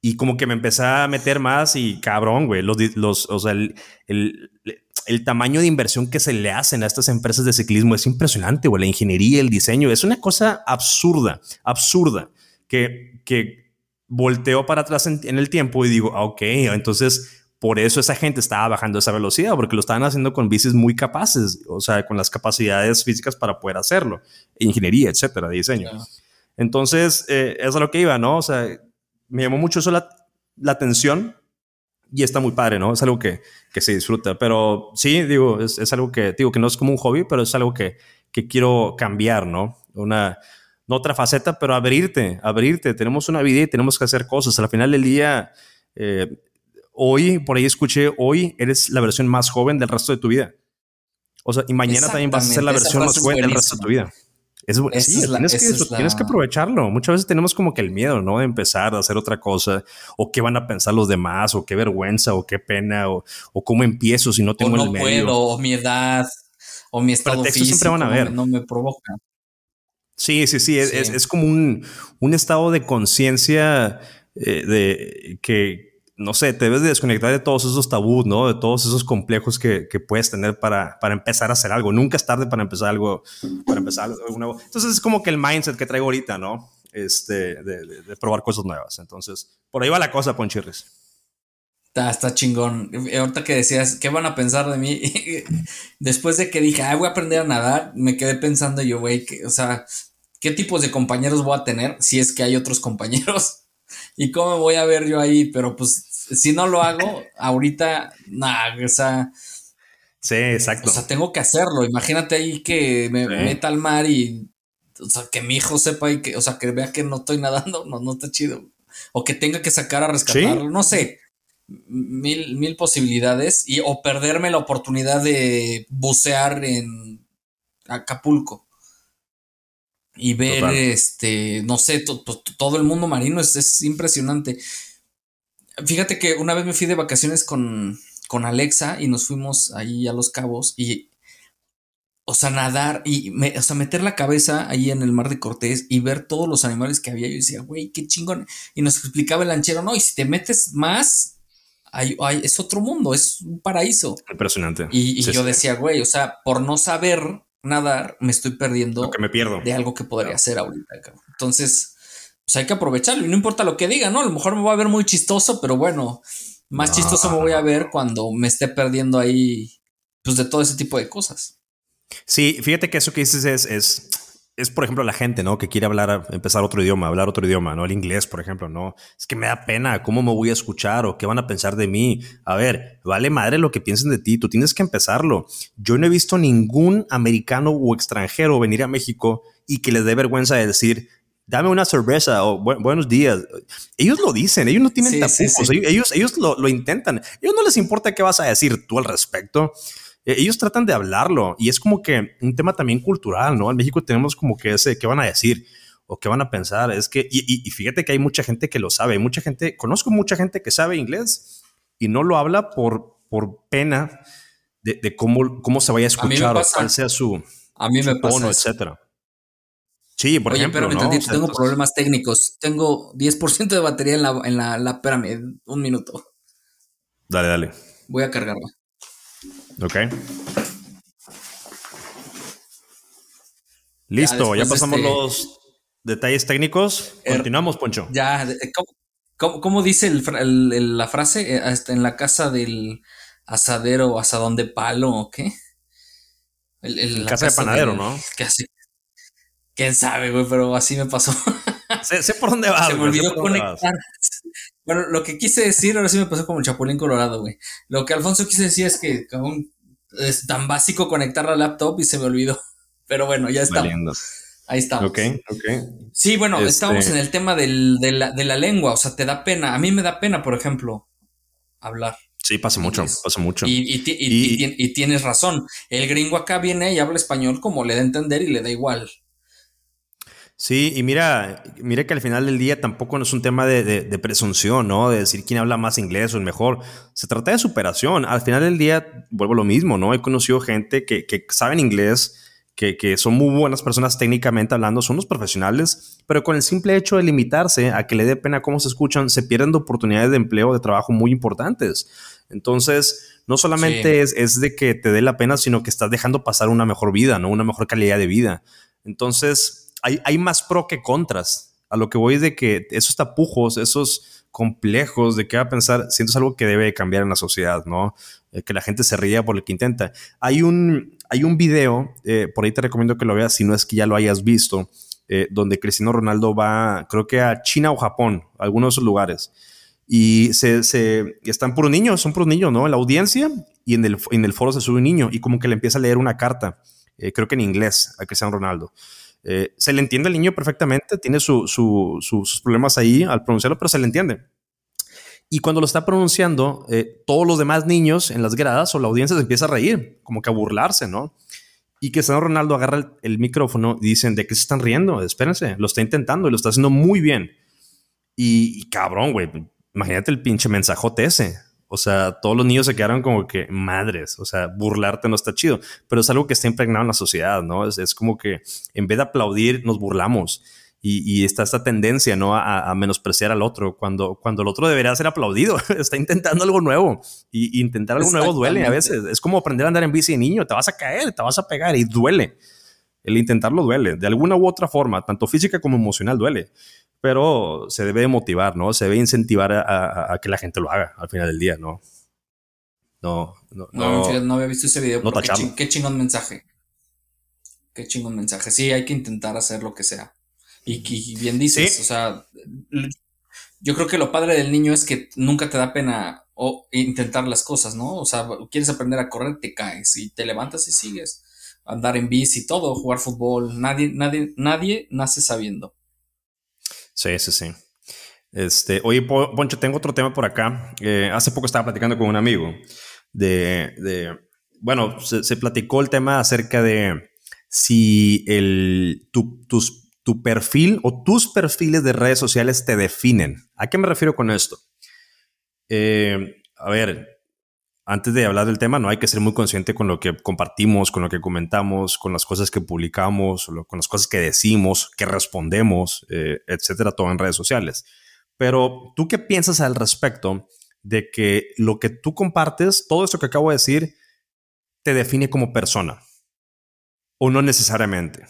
[SPEAKER 1] y como que me empecé a meter más y cabrón, güey, los, los, o sea, el, el, el, tamaño de inversión que se le hacen a estas empresas de ciclismo es impresionante, güey, la ingeniería, el diseño, es una cosa absurda, absurda, que, que volteo para atrás en, en el tiempo y digo, ah, ok, entonces por eso esa gente estaba bajando esa velocidad, porque lo estaban haciendo con bicis muy capaces, o sea, con las capacidades físicas para poder hacerlo, ingeniería, etcétera, diseño. Entonces, eh, eso es lo que iba, ¿no? O sea, me llamó mucho eso la, atención y está muy padre, ¿no? Es algo que, que se disfruta, pero sí, digo, es, es, algo que, digo, que no es como un hobby, pero es algo que, que quiero cambiar, ¿no? Una, no otra faceta, pero abrirte, abrirte. Tenemos una vida y tenemos que hacer cosas. Al final del día, eh, hoy, por ahí escuché, hoy eres la versión más joven del resto de tu vida. O sea, y mañana también vas a ser la versión más joven del resto de tu vida. Es, sí, tienes, que, tienes que aprovecharlo. Muchas veces tenemos como que el miedo, ¿no? De empezar a hacer otra cosa, o qué van a pensar los demás, o qué vergüenza, o qué pena, o, o cómo empiezo si no tengo o no el medio. puedo,
[SPEAKER 2] o mi edad, o mi estado físico. siempre van a ver. No me provoca.
[SPEAKER 1] Sí, sí, sí. Es, es, como un, un, estado de conciencia eh, de que, no sé, te debes de desconectar de todos esos tabús, ¿no? De todos esos complejos que, que puedes tener para, para, empezar a hacer algo. Nunca es tarde para empezar algo, para empezar algo nuevo. Entonces es como que el mindset que traigo ahorita, ¿no? Este, de, de, probar cosas nuevas. Entonces, por ahí va la cosa, Ponchirris.
[SPEAKER 2] Está, está chingón. Ahorita que decías, ¿qué van a pensar de mí? Después de que dije, ah, voy a aprender a nadar, me quedé pensando yo, güey, o sea, ¿qué tipos de compañeros voy a tener si es que hay otros compañeros? ¿Y cómo voy a ver yo ahí? Pero pues si no lo hago, ahorita, nada, o sea.
[SPEAKER 1] Sí, exacto.
[SPEAKER 2] O sea, tengo que hacerlo. Imagínate ahí que me meta al mar y. O sea, que mi hijo sepa y que, o sea, que vea que no estoy nadando, no, no está chido. O que tenga que sacar a rescatarlo, no sé. Mil, mil posibilidades. Y, o perderme la oportunidad de bucear en Acapulco y ver este, no sé, todo el mundo marino es, es, impresionante. Fíjate que una vez me fui de vacaciones con, con Alexa y nos fuimos ahí a Los Cabos y, o sea, nadar y, o sea, meter la cabeza ahí en el mar de Cortés y ver todos los animales que había. Yo decía, güey, qué chingón. Y nos explicaba el lanchero, no, y si te metes más, hay, es otro mundo, es un paraíso.
[SPEAKER 1] Impresionante.
[SPEAKER 2] Y, yo decía, güey, o sea, por no saber nadar, me estoy perdiendo
[SPEAKER 1] que me pierdo.
[SPEAKER 2] de algo que podría hacer ahorita. Entonces, pues hay que aprovecharlo y no importa lo que diga, ¿no? A lo mejor me voy a ver muy chistoso, pero bueno, más chistoso me voy a ver cuando me esté perdiendo ahí, pues de todo ese tipo de cosas.
[SPEAKER 1] Sí, fíjate que eso que dices es, es, es, por ejemplo, la gente, ¿no? Que quiere hablar, empezar otro idioma, hablar otro idioma, ¿no? El inglés, por ejemplo, ¿no? Es que me da pena, ¿cómo me voy a escuchar o qué van a pensar de mí? A ver, vale madre lo que piensen de ti, tú tienes que empezarlo. Yo no he visto ningún americano o extranjero venir a México y que les dé vergüenza de decir, dame una cerveza o buenos días. Ellos lo dicen, ellos no tienen tapujos, ellos, ellos lo, lo, intentan. ellos no les importa qué vas a decir tú al respecto. E, ellos tratan de hablarlo y es como que un tema también cultural, ¿no? En México tenemos como que ese, ¿qué van a decir? ¿O qué van a pensar? Es que, y, fíjate que hay mucha gente que lo sabe, hay mucha gente, conozco mucha gente que sabe inglés y no lo habla por, por pena de, cómo, cómo se vaya a escuchar o cuál sea su,
[SPEAKER 2] a mí me tono,
[SPEAKER 1] etcétera. Sí, por ejemplo.
[SPEAKER 2] Oye, pero me tengo problemas técnicos. Tengo 10% de batería en la, en la, la, espérame, un minuto.
[SPEAKER 1] Dale, dale.
[SPEAKER 2] Voy a cargarla.
[SPEAKER 1] Ok. Listo, ya, pasamos este los detalles técnicos. Er, Continuamos, Poncho.
[SPEAKER 2] Ya, eh, ¿cómo, dice la frase? Eh, en la casa del asadero, asadón de palo o qué?
[SPEAKER 1] El, casa, de panadero, ¿no?
[SPEAKER 2] ¿Qué hace? Quién sabe, güey, pero así me pasó.
[SPEAKER 1] sé, por dónde va.
[SPEAKER 2] Se me olvidó conectar. Bueno, lo que quise decir, ahora sí me pasó como el Chapulín Colorado, güey. Lo que Alfonso quise decir es que es tan básico conectar la laptop y se me olvidó. Pero bueno, ya está. Ahí estamos.
[SPEAKER 1] Ok, ok.
[SPEAKER 2] Sí, bueno, este estamos en el tema de, la, de la lengua. O sea, te da pena. A mí me da pena, por ejemplo, hablar.
[SPEAKER 1] Sí, pasa mucho, pasa mucho.
[SPEAKER 2] Y, y, tienes razón. El gringo acá viene y habla español como le da a entender y le da igual.
[SPEAKER 1] Sí, y mira, mira que al final del día tampoco no es un tema de, presunción, ¿no? De decir quién habla más inglés o es mejor. Se trata de superación. Al final del día, vuelvo a lo mismo, ¿no? He conocido gente que, que saben inglés, que, que, son muy buenas personas técnicamente hablando, son los profesionales, pero con el simple hecho de limitarse a que le dé pena cómo se escuchan, se pierden oportunidades de empleo, de trabajo muy importantes. Entonces, no solamente es, es de que te dé la pena, sino que estás dejando pasar una mejor vida, ¿no? Una mejor calidad de vida. Entonces, hay, más pro que contras. A lo que voy de que esos tapujos, esos complejos de qué va a pensar, siento es algo que debe cambiar en la sociedad, ¿no? Eh, que la gente se ría por lo que intenta. Hay un, hay un video, eh, por ahí te recomiendo que lo veas, si no es que ya lo hayas visto, eh, donde Cristiano Ronaldo va, creo que a China o Japón, algunos de esos lugares, y se, se están puros niños, son puros niños, ¿no? En la audiencia y en el, en el foro se sube un niño y como que le empieza a leer una carta, creo que en inglés, a Cristiano Ronaldo. Eh, se le entiende al niño perfectamente, tiene sus problemas ahí al pronunciarlo, pero se le entiende. Y cuando lo está pronunciando, eh, todos los demás niños en las gradas o la audiencia se empieza a reír, como que a burlarse, ¿no? Y que Cristiano Ronaldo agarra el, micrófono y dicen, ¿de qué se están riendo? Espérense, lo está intentando y lo está haciendo muy bien. Y, y cabrón, güey, imagínate el pinche mensajote ese. O sea, todos los niños se quedaron como que madres, o sea, burlarte no está chido, pero es algo que está impregnado en la sociedad, ¿no? Es, como que en vez de aplaudir, nos burlamos. Y, está esta tendencia, ¿no? A, menospreciar al otro, cuando, cuando el otro debería ser aplaudido. está intentando algo nuevo. Y, intentar algo nuevo duele a veces. Es como aprender a andar en bici de niño. Te vas a caer, te vas a pegar y duele. El intentarlo duele. De alguna u otra forma, tanto física como emocional duele pero se debe motivar, ¿no? Se debe incentivar a, que la gente lo haga al final del día, ¿no?
[SPEAKER 2] No, no, no, no, había visto ese video. No qué, chingón mensaje. Qué chingón mensaje. Sí, hay que intentar hacer lo que sea. Y, bien dices, o sea, yo creo que lo padre del niño es que nunca te da pena o intentar las cosas, ¿no? O sea, quieres aprender a correr, te caes y te levantas y sigues. Andar en bici, todo, jugar fútbol. Nadie, nadie, nadie nace sabiendo.
[SPEAKER 1] Sí, sí, sí. Este, oye, Poncho, tengo otro tema por acá. Eh, hace poco estaba platicando con un amigo de, de bueno, se, platicó el tema acerca de si el, tu, tus, tu perfil o tus perfiles de redes sociales te definen. ¿A qué me refiero con esto? Eh, a ver, antes de hablar del tema, no hay que ser muy consciente con lo que compartimos, con lo que comentamos, con las cosas que publicamos, con las cosas que decimos, que respondemos, eh, etcétera, todo en redes sociales. Pero tú qué piensas al respecto de que lo que tú compartes, todo esto que acabo de decir, te define como persona? ¿O no necesariamente?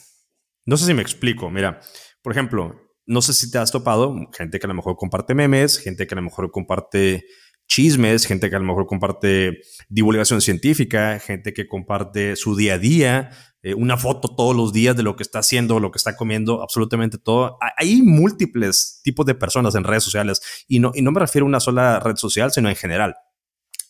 [SPEAKER 1] No sé si me explico. Mira, por ejemplo, no sé si te has topado gente que a lo mejor comparte memes, gente que a lo mejor comparte chismes, gente que a lo mejor comparte divulgación científica, gente que comparte su día a día, eh, una foto todos los días de lo que está haciendo, lo que está comiendo, absolutamente todo. Hay múltiples tipos de personas en redes sociales y no, y no me refiero a una sola red social, sino en general.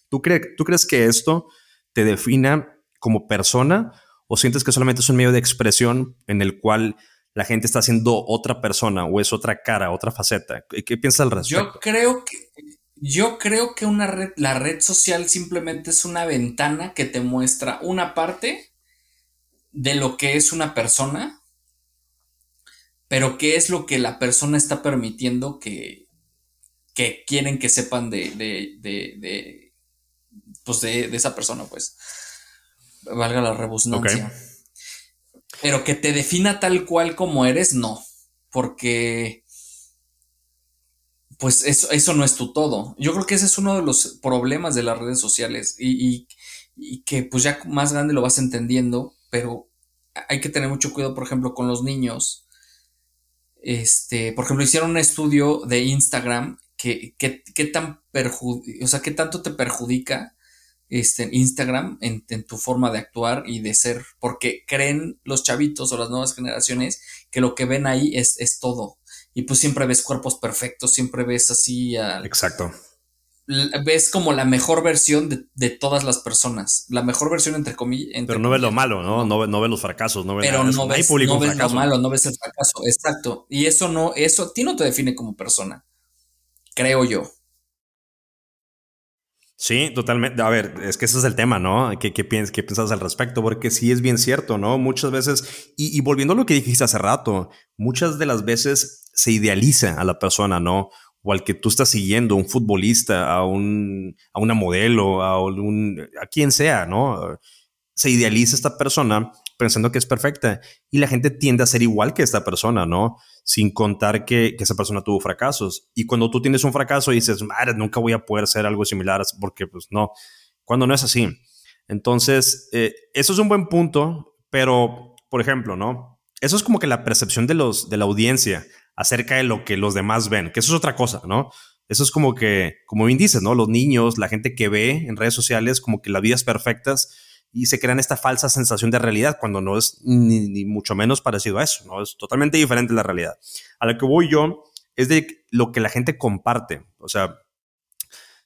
[SPEAKER 1] ¿Tú, ¿Tú crees que esto te defina como persona o sientes que solamente es un medio de expresión en el cual la gente está haciendo otra persona o es otra cara, otra faceta? ¿Qué, piensas al respecto?
[SPEAKER 2] Yo creo que yo creo que una red, la red social simplemente es una ventana que te muestra una parte de lo que es una persona, pero qué es lo que la persona está permitiendo que, que quieren que sepan de, de, de, pues de, esa persona, pues. Valga la rebusnancia. Pero que te defina tal cual como eres, no. Porque pues eso, eso no es tu todo. Yo creo que ese es uno de los problemas de las redes sociales y, y, que pues ya más grande lo vas entendiendo, pero hay que tener mucho cuidado, por ejemplo, con los niños. Este, por ejemplo, hicieron un estudio de Instagram que, que, tan o sea, qué tanto te perjudica este, Instagram en, en, tu forma de actuar y de ser, porque creen los chavitos o las nuevas generaciones que lo que ven ahí es, es todo. Y pues siempre ves cuerpos perfectos, siempre ves así.
[SPEAKER 1] Exacto
[SPEAKER 2] ves como la mejor versión de, todas las personas. La mejor versión entre comillas.
[SPEAKER 1] Pero no ves lo malo, ¿no? No, no ves los fracasos, no ves
[SPEAKER 2] Pero no ves, no ves lo malo, no ves el fracaso. Exacto. Y eso no, eso a ti no te define como persona. Creo yo.
[SPEAKER 1] Sí, totalmente. A ver, es que ese es el tema, ¿no? ¿Qué, qué, piensas, qué piensas al respecto? Porque sí es bien cierto, ¿no? Muchas veces, y, y volviendo a lo que dijiste hace rato, muchas de las veces se idealiza a la persona, ¿no? o al que tú estás siguiendo, un futbolista, a, un, a una modelo, a, un, a quien sea, ¿no? Se idealiza esta persona pensando que es perfecta y la gente tiende a ser igual que esta persona, ¿no? Sin contar que, que esa persona tuvo fracasos. Y cuando tú tienes un fracaso dices, madre, nunca voy a poder ser algo similar, porque pues no, cuando no es así. Entonces, eh, eso es un buen punto, pero, por ejemplo, ¿no? Eso es como que la percepción de, los, de la audiencia acerca de lo que los demás ven, que eso es otra cosa, ¿no? Eso es como que, como bien dices, ¿no? Los niños, la gente que ve en redes sociales como que la vida es perfecta y se crean esta falsa sensación de realidad cuando no es ni, mucho menos parecido a eso, ¿no? Es totalmente diferente la realidad. A lo que voy yo es de lo que la gente comparte. O sea,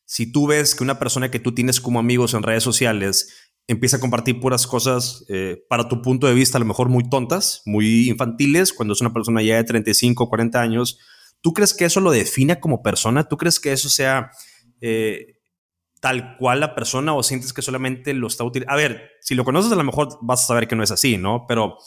[SPEAKER 1] si tú ves que una persona que tú tienes como amigos en redes sociales empieza a compartir puras cosas eh, para tu punto de vista a lo mejor muy tontas, muy infantiles, cuando es una persona ya de 35 o 40 años, ¿tú crees que eso lo define como persona? ¿Tú crees que eso sea eh, tal cual la persona o sientes que solamente lo está utilizando? A ver, si lo conoces a lo mejor vas a saber que no es así, ¿no? Pero...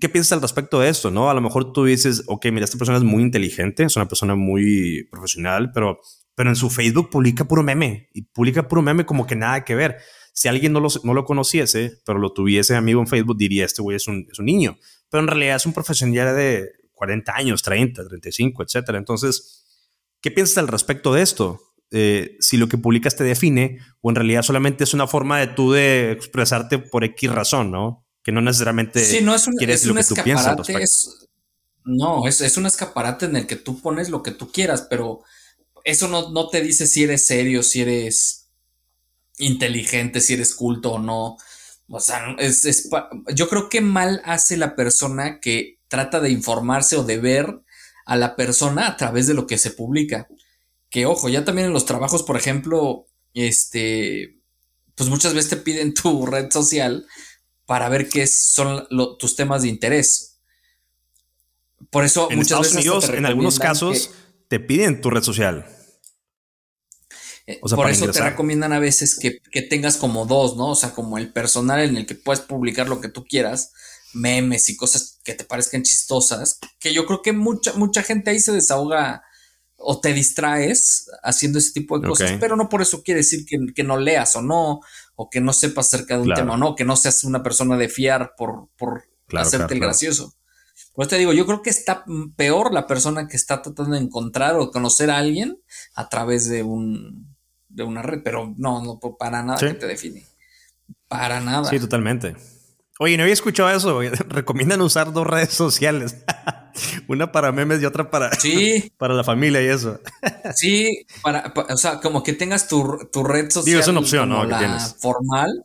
[SPEAKER 1] ¿Qué piensas al respecto de esto? ¿no? A lo mejor tú dices, ok, mira, esta persona es muy inteligente, es una persona muy profesional, pero pero en su Facebook publica puro meme y publica puro meme como que nada que ver. Si alguien no lo, no lo conociese, pero lo tuviese amigo en Facebook, diría, este güey es un, es un niño. Pero en realidad es un profesional de 40 años, 30, 35, etcétera. Entonces, ¿qué piensas al respecto de esto? Eh, si lo que publicas te define o en realidad solamente es una forma de tú de expresarte por X razón, ¿no? Que no necesariamente
[SPEAKER 2] sí, no es un, es lo que tú piensas. Es, no, es, es un escaparate en el que tú pones lo que tú quieras, pero eso no, te dice si eres serio, si eres inteligente, si eres culto o no. O sea, es, yo creo que mal hace la persona que trata de informarse o de ver a la persona a través de lo que se publica. Que ojo, ya también en los trabajos, por ejemplo, este, pues muchas veces te piden tu red social para ver qué son tus temas de interés. Por eso
[SPEAKER 1] en muchas Estados Unidos, en algunos casos, te piden tu red social.
[SPEAKER 2] Eh, por eso te recomiendan a veces que, tengas como dos, ¿no? O sea, como el personal en el que puedes publicar lo que tú quieras, memes y cosas que te parezcan chistosas, que yo creo que mucha, mucha gente ahí se desahoga o te distraes haciendo ese tipo de cosas, pero no por eso quiere decir que, no leas o no, o que no sepas acerca de un tema o no, que no seas una persona de fiar por, por hacerte el gracioso. Pues te digo, yo creo que está peor la persona que está tratando de encontrar o conocer a alguien a través de un de una red, pero no, no para nada que te define. Para nada.
[SPEAKER 1] Sí, totalmente. Oye, no había escuchado eso. Recomiendan usar dos redes sociales. Una para memes y otra para,
[SPEAKER 2] sí.
[SPEAKER 1] para la familia y eso.
[SPEAKER 2] sí, para, o sea, como que tengas tu, red social.
[SPEAKER 1] Digo, es una opción, ¿no?
[SPEAKER 2] Formal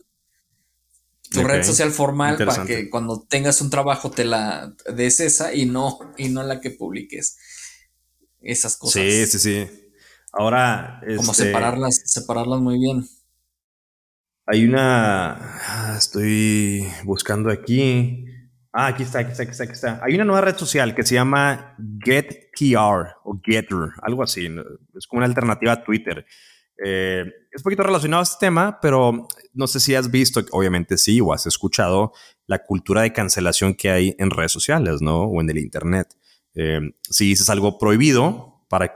[SPEAKER 2] tu red social formal para que cuando tengas un trabajo te la des esa y no, y no la que publiques. Esas cosas.
[SPEAKER 1] Sí, sí, sí. Ahora.
[SPEAKER 2] Como este, separarlas, separarlas muy bien.
[SPEAKER 1] Hay una. Ah, estoy buscando aquí. Ah, aquí está, aquí está, aquí está, aquí está. Hay una nueva red social que se llama GetTR o Getter, algo así. Es como una alternativa a Twitter. Eh, es un poquito relacionado a este tema, pero no sé si has visto, obviamente sí, o has escuchado la cultura de cancelación que hay en redes sociales, ¿no? O en el Internet. Eh, si dices algo prohibido para,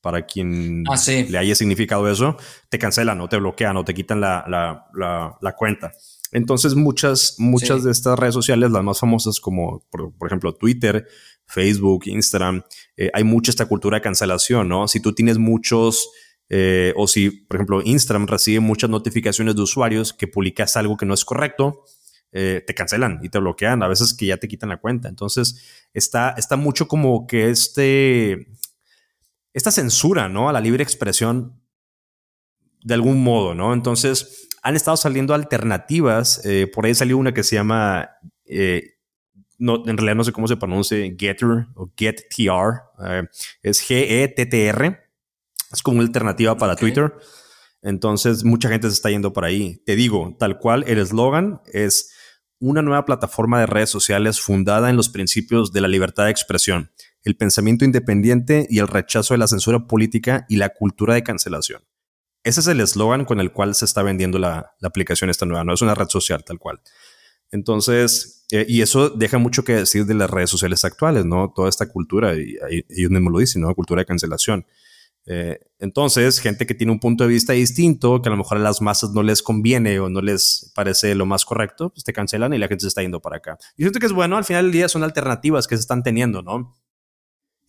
[SPEAKER 1] para quien
[SPEAKER 2] ah,
[SPEAKER 1] le haya significado eso, te cancelan o te bloquean o te quitan la, la, la, cuenta. Entonces muchas, muchas de estas redes sociales, las más famosas como por, ejemplo Twitter, Facebook, Instagram, eh, hay mucha esta cultura de cancelación, ¿no? Si tú tienes muchos, eh, o si por ejemplo Instagram recibe muchas notificaciones de usuarios que publicas algo que no es correcto, eh, te cancelan y te bloquean, a veces que ya te quitan la cuenta. Entonces, está, está mucho como que este, esta censura, ¿no? A la libre expresión de algún modo, ¿no? Entonces, han estado saliendo alternativas. Eh, por ahí salió una que se llama, no, en realidad no sé cómo se pronuncia, Getter o GetTR. es G-E-T-T-R. Es como una alternativa para Twitter. Entonces, mucha gente se está yendo por ahí. Te digo, tal cual, el eslogan es una nueva plataforma de redes sociales fundada en los principios de la libertad de expresión, el pensamiento independiente y el rechazo de la censura política y la cultura de cancelación. Ese es el eslogan con el cual se está vendiendo la, aplicación esta nueva, no es una red social tal cual. Entonces, eh, y eso deja mucho que decir de las redes sociales actuales, ¿no? Toda esta cultura, y ellos mismos lo dicen, ¿no? Cultura de cancelación. Eh, entonces, gente que tiene un punto de vista distinto, que a lo mejor a las masas no les conviene o no les parece lo más correcto, pues te cancelan y la gente se está yendo para acá. Y siento que es bueno, al final del día son alternativas que se están teniendo, ¿no?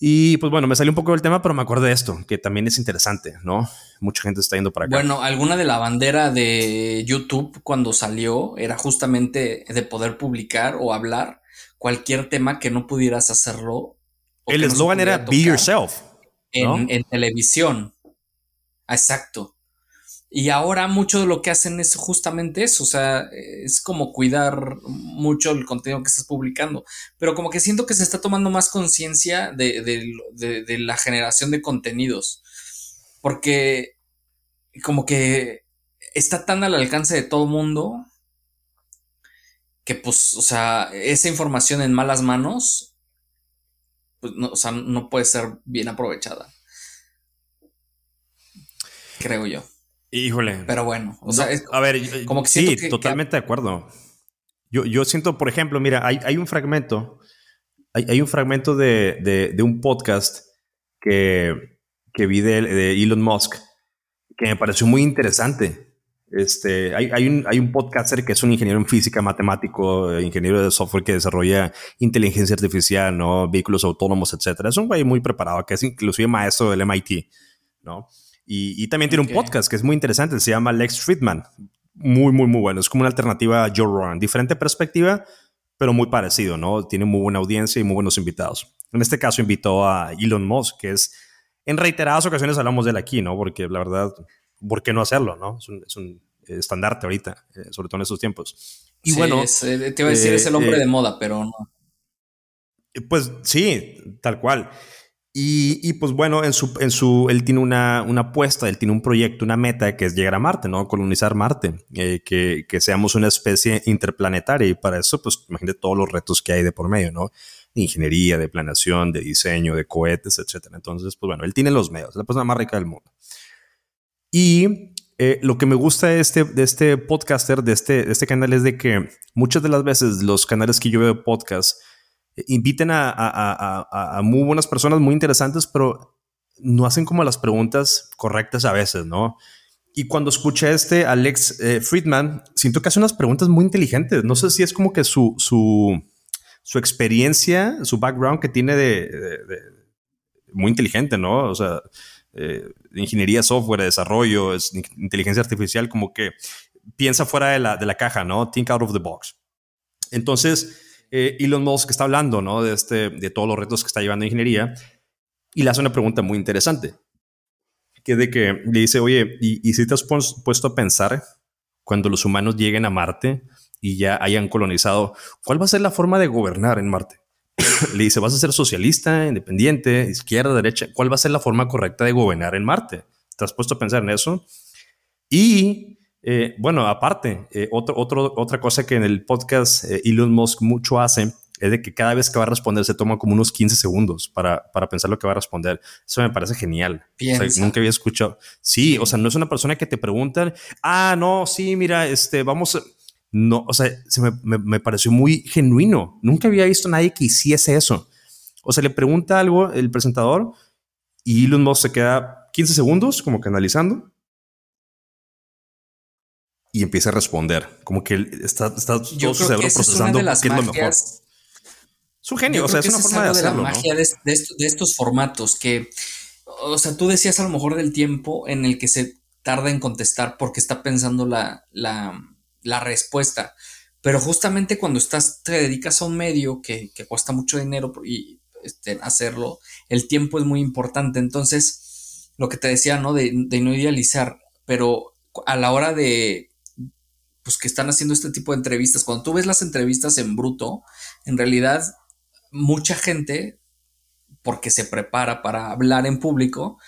[SPEAKER 1] Y pues bueno, me salió un poco del tema, pero me acuerdo de esto, que también es interesante, ¿no? Mucha gente está yendo para acá.
[SPEAKER 2] Bueno, alguna de la bandera de YouTube cuando salió era justamente de poder publicar o hablar cualquier tema que no pudieras hacerlo.
[SPEAKER 1] El eslogan era Be Yourself
[SPEAKER 2] en, televisión. Exacto. Y ahora mucho de lo que hacen es justamente eso, o sea, es como cuidar mucho el contenido que estás publicando, pero como que siento que se está tomando más conciencia de, la generación de contenidos, porque como que está tan al alcance de todo mundo que pues, o sea, esa información en malas manos pues no, o sea, no puede ser bien aprovechada. Creo yo.
[SPEAKER 1] Híjole.
[SPEAKER 2] Pero bueno, o sea,
[SPEAKER 1] a ver, como que sí, totalmente de acuerdo. Yo, yo siento, por ejemplo, mira, hay, hay un fragmento, hay, hay un fragmento de, de, de, un podcast que, que vi de, de Elon Musk que me pareció muy interesante. Este, hay, hay, un, hay un podcaster que es un ingeniero en física, matemático, eh, ingeniero de software que desarrolla inteligencia artificial, ¿no? Vehículos autónomos, etcétera. Es un güey muy preparado, que es inclusive maestro del MIT, ¿no? Y, y también tiene un podcast que es muy interesante, se llama Lex Friedman. Muy, muy, muy bueno. Es como una alternativa a Joe Rogan. Diferente perspectiva, pero muy parecido, ¿no? Tiene muy buena audiencia y muy buenos invitados. En este caso invitó a Elon Musk, que es, en reiteradas ocasiones hablamos de él aquí, ¿no? Porque la verdad ¿por qué no hacerlo? ¿no? Es un, estandarte ahorita, eh, sobre todo en estos tiempos.
[SPEAKER 2] Y bueno, eh, te iba a decir, es el hombre eh, de moda, pero no.
[SPEAKER 1] Pues sí, tal cual. Y, pues bueno, en su, en su, él tiene una, una, apuesta, él tiene un proyecto, una meta que es llegar a Marte, ¿no? Colonizar Marte, que, que, seamos una especie interplanetaria. Y para eso, pues imagínate todos los retos que hay de por medio, ¿no? De ingeniería, de planeación, de diseño, de cohetes, etcétera. Entonces, pues bueno, él tiene los medios, la persona más rica del mundo. Y eh, lo que me gusta de este, de este podcaster, de este, de este canal, es de que muchas de las veces los canales que yo veo de podcast eh, inviten a, a, a, muy buenas personas, muy interesantes, pero no hacen como las preguntas correctas a veces, ¿no? Y cuando escuché este Alex eh, Friedman, siento que hace unas preguntas muy inteligentes. No sé si es como que su, su, su experiencia, su background que tiene de muy inteligente, ¿no? O sea, eh, ingeniería software, desarrollo, es inteligencia artificial, como que piensa fuera de la, de la caja, ¿no? Think out of the box. Entonces, eh, Elon Musk está hablando, ¿no? De, este, de todos los retos que está llevando ingeniería y le hace una pregunta muy interesante, que de que le dice, oye, ¿y, y si te has puesto a pensar cuando los humanos lleguen a Marte y ya hayan colonizado, cuál va a ser la forma de gobernar en Marte? le dice, ¿vas a ser socialista, independiente, izquierda, derecha? ¿Cuál va a ser la forma correcta de gobernar en Marte? ¿Te has puesto a pensar en eso? Y eh, bueno, aparte, eh, otro, otra cosa que en el podcast eh, Elon Musk mucho hace es de que cada vez que va a responder se toma como unos 15 segundos para, para pensar lo que va a responder. Eso me parece genial. nunca había escuchado. Sí, o sea, no es una persona que te pregunta, ah, no, sí, mira, este, vamos, no, o sea, se me, me, pareció muy genuino. Nunca había visto a nadie que hiciese eso. O sea, le pregunta algo el presentador y Elon Musk se queda 15 segundos como que analizando y empieza a responder. Como que está, está todo su cerebro procesando qué es lo mejor. Es un genio, o sea, es una forma de hacerlo.
[SPEAKER 2] la magia de, de, estos formatos que, o sea, tú decías a lo mejor del tiempo en el que se tarda en contestar porque está pensando la, la, la respuesta. Pero justamente cuando estás, te dedicas a un medio que, que cuesta mucho dinero y este, hacerlo, el tiempo es muy importante. Entonces, lo que te decía, ¿no? De, de no idealizar, pero a la hora de, pues que están haciendo este tipo de entrevistas, cuando tú ves las entrevistas en bruto, en realidad mucha gente, porque se prepara para hablar en público,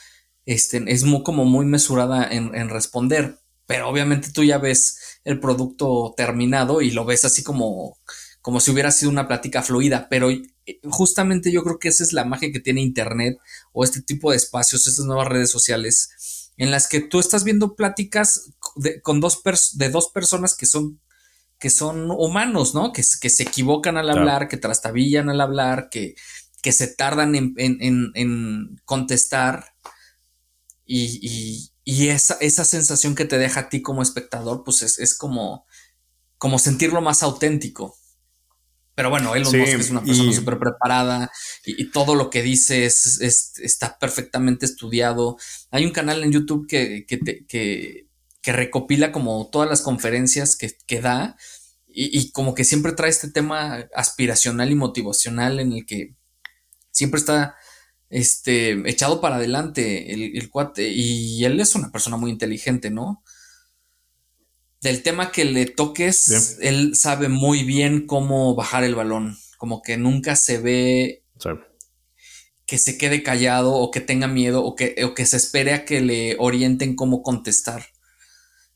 [SPEAKER 2] este, es muy, como muy mesurada en, en responder, pero obviamente tú ya ves el producto terminado y lo ves así como, como si hubiera sido una plática fluida, pero eh, justamente yo creo que esa es la magia que tiene Internet o este tipo de espacios, estas nuevas redes sociales, en las que tú estás viendo pláticas de, con dos de dos personas que son que son humanos, ¿no? Que, que se equivocan al hablar, que trastabillan al hablar, que, que se tardan en, en, en contestar y, y, esa, esa, sensación que te deja a ti como espectador, pues es, es como, como sentirlo más auténtico. Pero bueno, Elon Musk es una persona súper preparada y, todo lo que dice es, está perfectamente estudiado. Hay un canal en YouTube que, que, que, que recopila como todas las conferencias que, que da y, y, como que siempre trae este tema aspiracional y motivacional en el que siempre está este, echado para adelante el, cuate. Y él es una persona muy inteligente, ¿no? Del tema que le toques, él sabe muy bien cómo bajar el balón. Como que nunca se ve que se quede callado o que tenga miedo o que, o que se espere a que le orienten cómo contestar.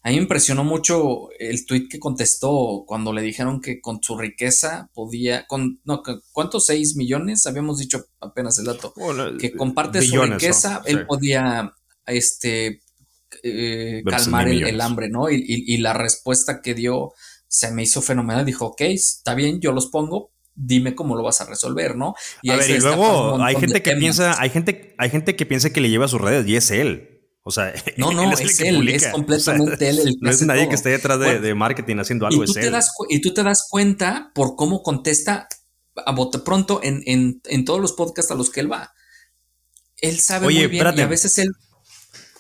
[SPEAKER 2] A mí me impresionó mucho el tweet que contestó cuando le dijeron que con su riqueza podía, con, no, ¿cuántos? ¿6 millones? Habíamos dicho apenas el dato. que comparte su riqueza, él podía, este, eh, calmar el, hambre, ¿no? Y, la respuesta que dio se me hizo fenomenal. Dijo, ok, está bien, yo los pongo, dime cómo lo vas a resolver, ¿no?
[SPEAKER 1] Y a ver, y luego hay gente que piensa, hay gente, hay gente que piensa que le lleva sus redes y es él. O sea,
[SPEAKER 2] no, no, es, él, es completamente él. El
[SPEAKER 1] no es nadie que esté detrás de, marketing haciendo algo,
[SPEAKER 2] y tú te Das, y tú te das cuenta por cómo contesta a bote pronto en, en, en, todos los podcasts a los que él va. Él sabe muy bien y a veces él...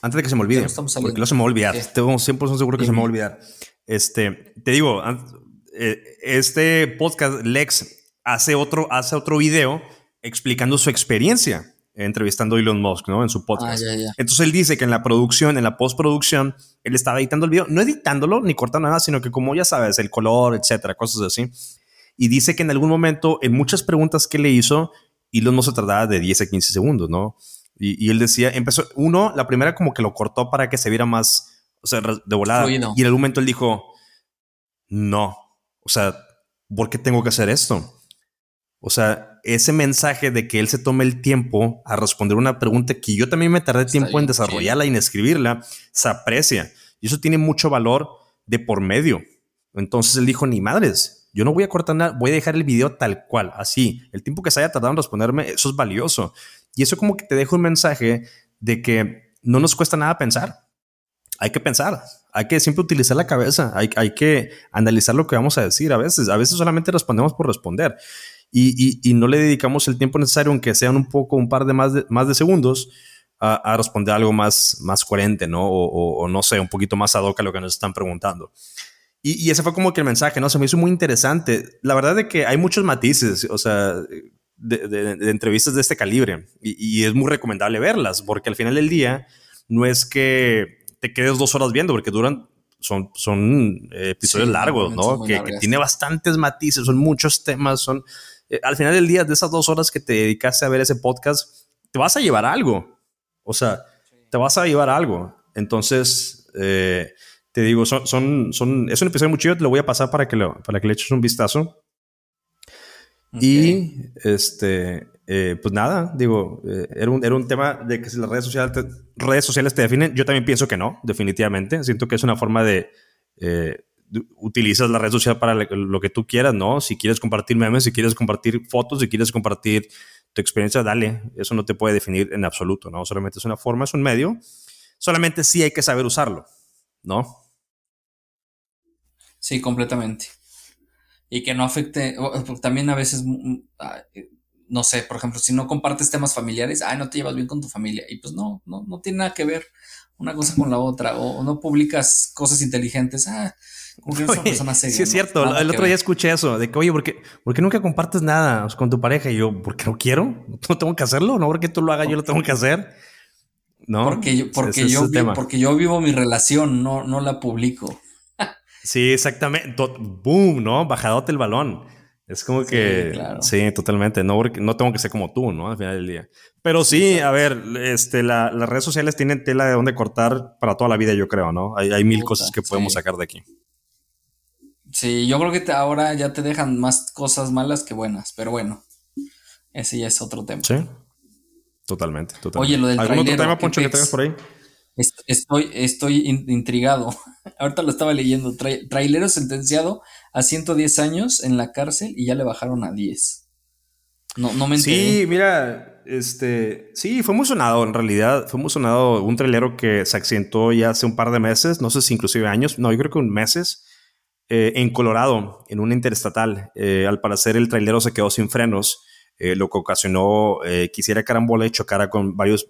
[SPEAKER 1] Antes de que se me olvide, porque no se me va a olvidar. Tengo 100% seguro que se me va a olvidar. Este, te digo, eh, este podcast, Lex, hace otro, hace otro video explicando su experiencia entrevistando a Elon Musk, ¿no? En su podcast. Ah, Entonces él dice que en la producción, en la postproducción, él estaba editando el video, no editándolo ni cortando nada, sino que como ya sabes, el color, etcétera, cosas así. Y dice que en algún momento, en muchas preguntas que le hizo, Elon Musk se tardaba de 10 a 15 segundos, ¿no? Y, él decía, empezó, uno, la primera como que lo cortó para que se viera más, o sea, de volada. Y en algún momento él dijo, no, o sea, ¿por qué tengo que hacer esto? O sea, ese mensaje de que él se tome el tiempo a responder una pregunta que yo también me tardé tiempo en desarrollarla y en escribirla, se aprecia. Y eso tiene mucho valor de por medio. Entonces él dijo, ni madres, yo no voy a cortar nada, voy a dejar el video tal cual, así. El tiempo que se haya tardado en responderme, eso es valioso. Y eso como que te deja un mensaje de que no nos cuesta nada pensar. Hay que pensar, hay que siempre utilizar la cabeza, hay, hay que analizar lo que vamos a decir a veces. A veces solamente respondemos por responder y, no le dedicamos el tiempo necesario, aunque sean un poco, un par de más de, más de segundos, a, responder algo más, más coherente, ¿no? O, no sé, un poquito más ad hoc a lo que nos están preguntando. Y, ese fue como que el mensaje, ¿no? Se me hizo muy interesante. La verdad es que hay muchos matices, o sea, de, entrevistas de este calibre. Y, es muy recomendable verlas, porque al final del día no es que te quedes dos horas viendo, porque duran, son, son episodios largos, ¿no? Que, que, tiene bastantes matices, son muchos temas, son eh, al final del día, de esas dos horas que te dedicaste a ver ese podcast, te vas a llevar algo. O sea, te vas a llevar algo. Entonces, eh, te digo, son, son, son, es un episodio muy chido, te lo voy a pasar para que, lo, para que le eches un vistazo. Y este, eh, pues nada, digo, era, un, era un tema de que si las redes sociales te, redes sociales te definen, yo también pienso que no, definitivamente. Siento que es una forma de, utilizas la red social para lo que tú quieras, ¿no? Si quieres compartir memes, si quieres compartir fotos, si quieres compartir tu experiencia, dale. Eso no te puede definir en absoluto, ¿no? Solamente es una forma, es un medio. Solamente sí hay que saber usarlo, ¿no?
[SPEAKER 2] Sí, completamente. Y que no afecte, también a veces, mm, mm, no sé, por ejemplo, si no compartes temas familiares, ay, no te llevas bien con tu familia. Y pues no, no, no tiene nada que ver una cosa con la otra. O, no publicas cosas inteligentes, ah,
[SPEAKER 1] Sí, es cierto. el otro día escuché eso, de que, oye, ¿por qué, nunca compartes nada con tu pareja? Y yo, porque no quiero, no tengo que hacerlo, no porque tú lo hagas, yo lo tengo que hacer.
[SPEAKER 2] No, porque yo, porque yo, vivo, porque yo vivo mi relación, no, no la publico.
[SPEAKER 1] sí, exactamente. Boom, ¿no? Bajadote el balón. Es como que, sí, totalmente. No, no tengo que ser como tú, ¿no? Al final del día. Pero sí, a ver, este, las redes sociales tienen tela de donde cortar para toda la vida, yo creo, ¿no? Hay, mil cosas que podemos sacar de aquí.
[SPEAKER 2] Sí, yo creo que ahora ya te dejan más cosas malas que buenas, pero bueno, ese ya es otro tema.
[SPEAKER 1] Sí, totalmente, totalmente.
[SPEAKER 2] Oye, lo del ¿Algún otro tema, Poncho, que tengas por ahí? Estoy, estoy intrigado. Ahorita lo estaba leyendo. trailero sentenciado a 110 años en la cárcel y ya le bajaron a 10. No, no me
[SPEAKER 1] enteré. Sí, mira, este, sí, fue muy sonado en realidad. Fue muy sonado un trailero que se accidentó ya hace un par de meses, no sé si inclusive años, no, yo creo que un meses eh, en Colorado, en una interestatal. Eh, al parecer el trailero se quedó sin frenos, eh, lo que ocasionó que hiciera carambola y chocara con varios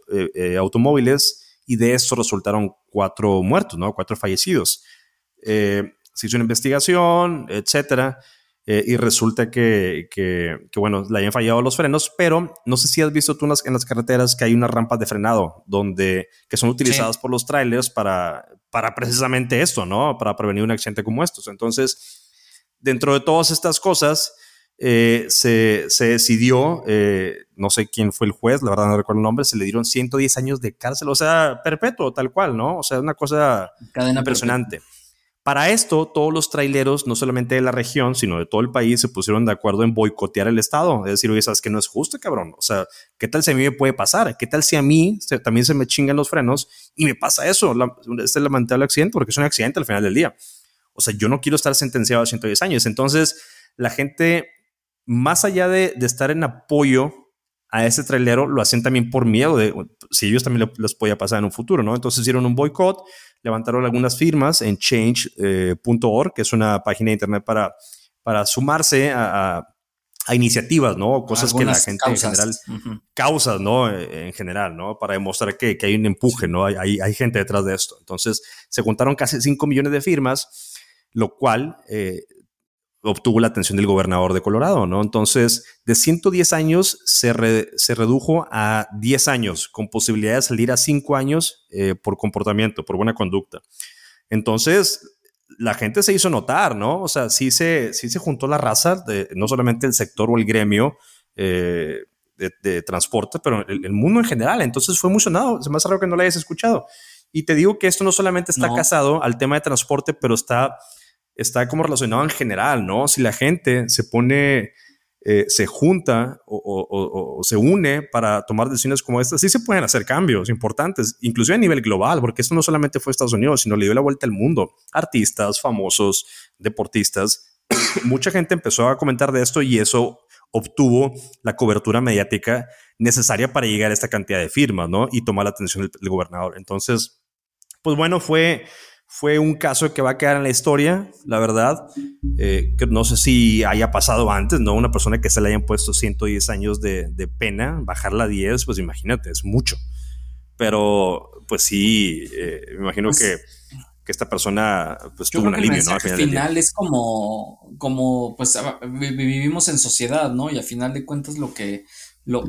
[SPEAKER 1] automóviles y de eso resultaron cuatro muertos, ¿no? Cuatro fallecidos. se hizo una investigación, etcétera. Eh, y resulta que, que, bueno, le hayan fallado los frenos, pero no sé si has visto tú en las, en las carreteras que hay unas rampas de frenado donde, que son utilizadas por los trailers para, para precisamente esto, ¿no? Para prevenir un accidente como estos. Entonces, dentro de todas estas cosas, eh, se, se, decidió, eh, no sé quién fue el juez, la verdad no recuerdo el nombre, se le dieron 110 años de cárcel, o sea, perpetuo, tal cual, ¿no? O sea, una cosa impresionante. Para esto, todos los traileros, no solamente de la región, sino de todo el país, se pusieron de acuerdo en boicotear el Estado. Es decir, oye, sabes que no es justo, cabrón. O sea, ¿qué tal si a mí me puede pasar? ¿Qué tal si a mí también se me chingan los frenos y me pasa eso? este es el lamentable accidente, porque es un accidente al final del día. O sea, yo no quiero estar sentenciado a 110 años. Entonces, la gente, más allá de, estar en apoyo a ese trailero, lo hacen también por miedo de si ellos también les podía pasar en un futuro, ¿no? Entonces hicieron un boicot levantaron algunas firmas en change.org, que es una página de internet para, para sumarse a, iniciativas, ¿no? Cosas que la gente en general, causas, ¿no? En general, ¿no? Para demostrar que, hay un empuje, ¿no? Hay, hay, gente detrás de esto. Entonces, se juntaron casi 5 millones de firmas, lo cual eh, obtuvo la atención del gobernador de Colorado, ¿no? Entonces, de 110 años se, se redujo a 10 años, con posibilidad de salir a 5 años eh, por comportamiento, por buena conducta. Entonces, la gente se hizo notar, ¿no? O sea, sí se, sí se juntó la raza, de, no solamente el sector o el gremio eh, de, transporte, pero el, mundo en general. Entonces fue muy sonado. Es más raro que no lo hayas escuchado. Y te digo que esto no solamente está casado al tema de transporte, pero está está como relacionado en general, ¿no? Si la gente se pone, eh, se junta o, se une para tomar decisiones como estas, sí se pueden hacer cambios importantes, inclusive a nivel global, porque esto no solamente fue Estados Unidos, sino le dio la vuelta al mundo. Artistas, famosos, deportistas, mucha gente empezó a comentar de esto y eso obtuvo la cobertura mediática necesaria para llegar a esta cantidad de firmas, ¿no? Y tomar la atención del, del gobernador. Entonces, pues bueno, fue fue un caso que va a quedar en la historia, la verdad. Eh, que no sé si haya pasado antes, ¿no? Una persona que se le hayan puesto 110 años de, pena, bajarla a 10, pues imagínate, es mucho. Pero, pues sí, eh, me imagino pues que, esta persona pues, tuvo un alivio, ¿no?
[SPEAKER 2] Al final, es como, como, pues vivimos en sociedad, ¿no? Y al final de cuentas lo que, lo,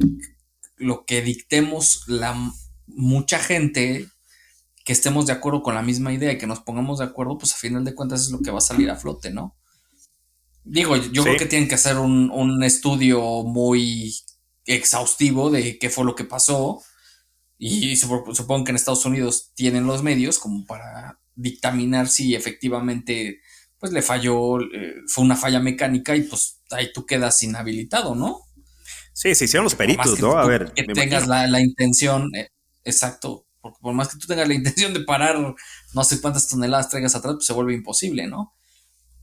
[SPEAKER 2] lo que dictemos la mucha gente que estemos de acuerdo con la misma idea y que nos pongamos de acuerdo, pues a final de cuentas es lo que va a salir a flote, ¿no? Digo, yo creo que tienen que hacer un, estudio muy exhaustivo de qué fue lo que pasó. Y supongo que en Estados Unidos tienen los medios como para dictaminar si efectivamente pues le falló, eh, fue una falla mecánica y pues ahí tú quedas inhabilitado, ¿no?
[SPEAKER 1] Sí, se hicieron los peritos, ¿no? a ver.
[SPEAKER 2] Que tengas la, la, intención, eh, exacto, porque por más que tú tengas la intención de parar no sé cuántas toneladas traigas atrás, pues se vuelve imposible, ¿no?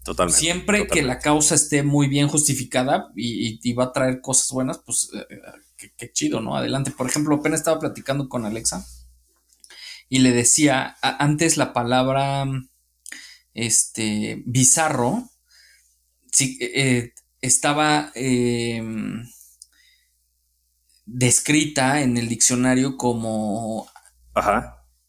[SPEAKER 1] Totalmente.
[SPEAKER 2] Siempre que la causa esté muy bien justificada y, va a traer cosas buenas, pues eh, qué chido, ¿no? Adelante. Por ejemplo, apenas estaba platicando con Alexa y le decía, antes la palabra este, bizarro sí, eh, estaba em, descrita en el diccionario como,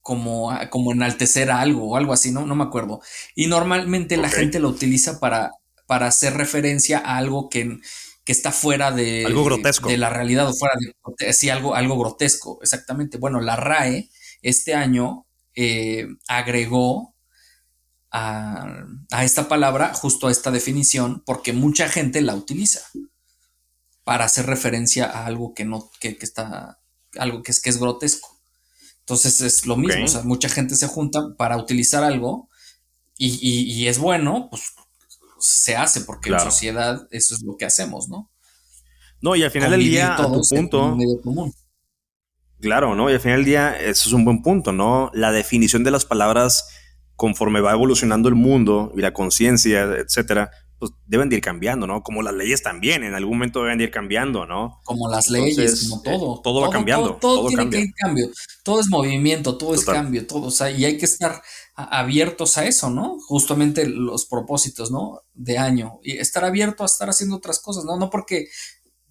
[SPEAKER 2] como, como enaltecer algo o algo así, ¿no? No me acuerdo. Y normalmente la gente lo utiliza para, para hacer referencia a algo que, que está fuera de,
[SPEAKER 1] algo grotesco.
[SPEAKER 2] de la realidad o fuera de, sí, algo, algo grotesco, exactamente. Bueno, la RAE este año eh, agregó a, esta palabra justo a esta definición porque mucha gente la utiliza para hacer referencia a algo que no, que, está, algo que es, que es grotesco. Entonces es lo mismo, o sea, mucha gente se junta para utilizar algo y, es bueno, pues se hace porque en sociedad eso es lo que hacemos, ¿no?
[SPEAKER 1] No, y al final del día, a tu punto, Claro, ¿no? Y al final del día, eso es un buen punto, ¿no? La definición de las palabras conforme va evolucionando el mundo y la conciencia, etcétera, pues deben de ir cambiando, ¿no? Como las leyes también, en algún momento deben de ir cambiando, ¿no?
[SPEAKER 2] Como las leyes, como todo.
[SPEAKER 1] Eh, todo, va cambiando.
[SPEAKER 2] Todo, tiene que ir cambio. Todo es movimiento, todo es cambio, todo. O sea, y hay que estar abiertos a eso, ¿no? Justamente los propósitos, ¿no? De año. Y estar abierto a estar haciendo otras cosas, ¿no? No porque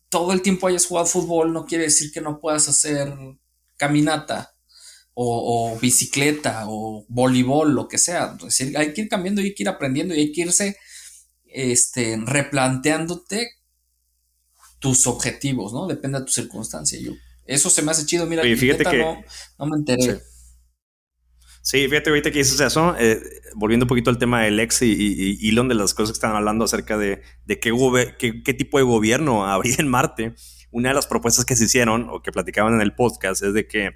[SPEAKER 2] todo el tiempo hayas jugado fútbol no quiere decir que no puedas hacer caminata o, bicicleta o voleibol, lo que sea. Es decir, hay que ir cambiando y hay que ir aprendiendo y hay que irse este, replanteándote tus objetivos, ¿no? Depende de tu circunstancia. Yo, eso se me hace chido. Mira,
[SPEAKER 1] fíjate que,
[SPEAKER 2] no, me enteré.
[SPEAKER 1] Sí. fíjate ahorita que dices eso, eh, volviendo un poquito al tema del ex y, Elon, de las cosas que están hablando acerca de, de qué, qué, qué, tipo de gobierno habría en Marte, una de las propuestas que se hicieron o que platicaban en el podcast es de que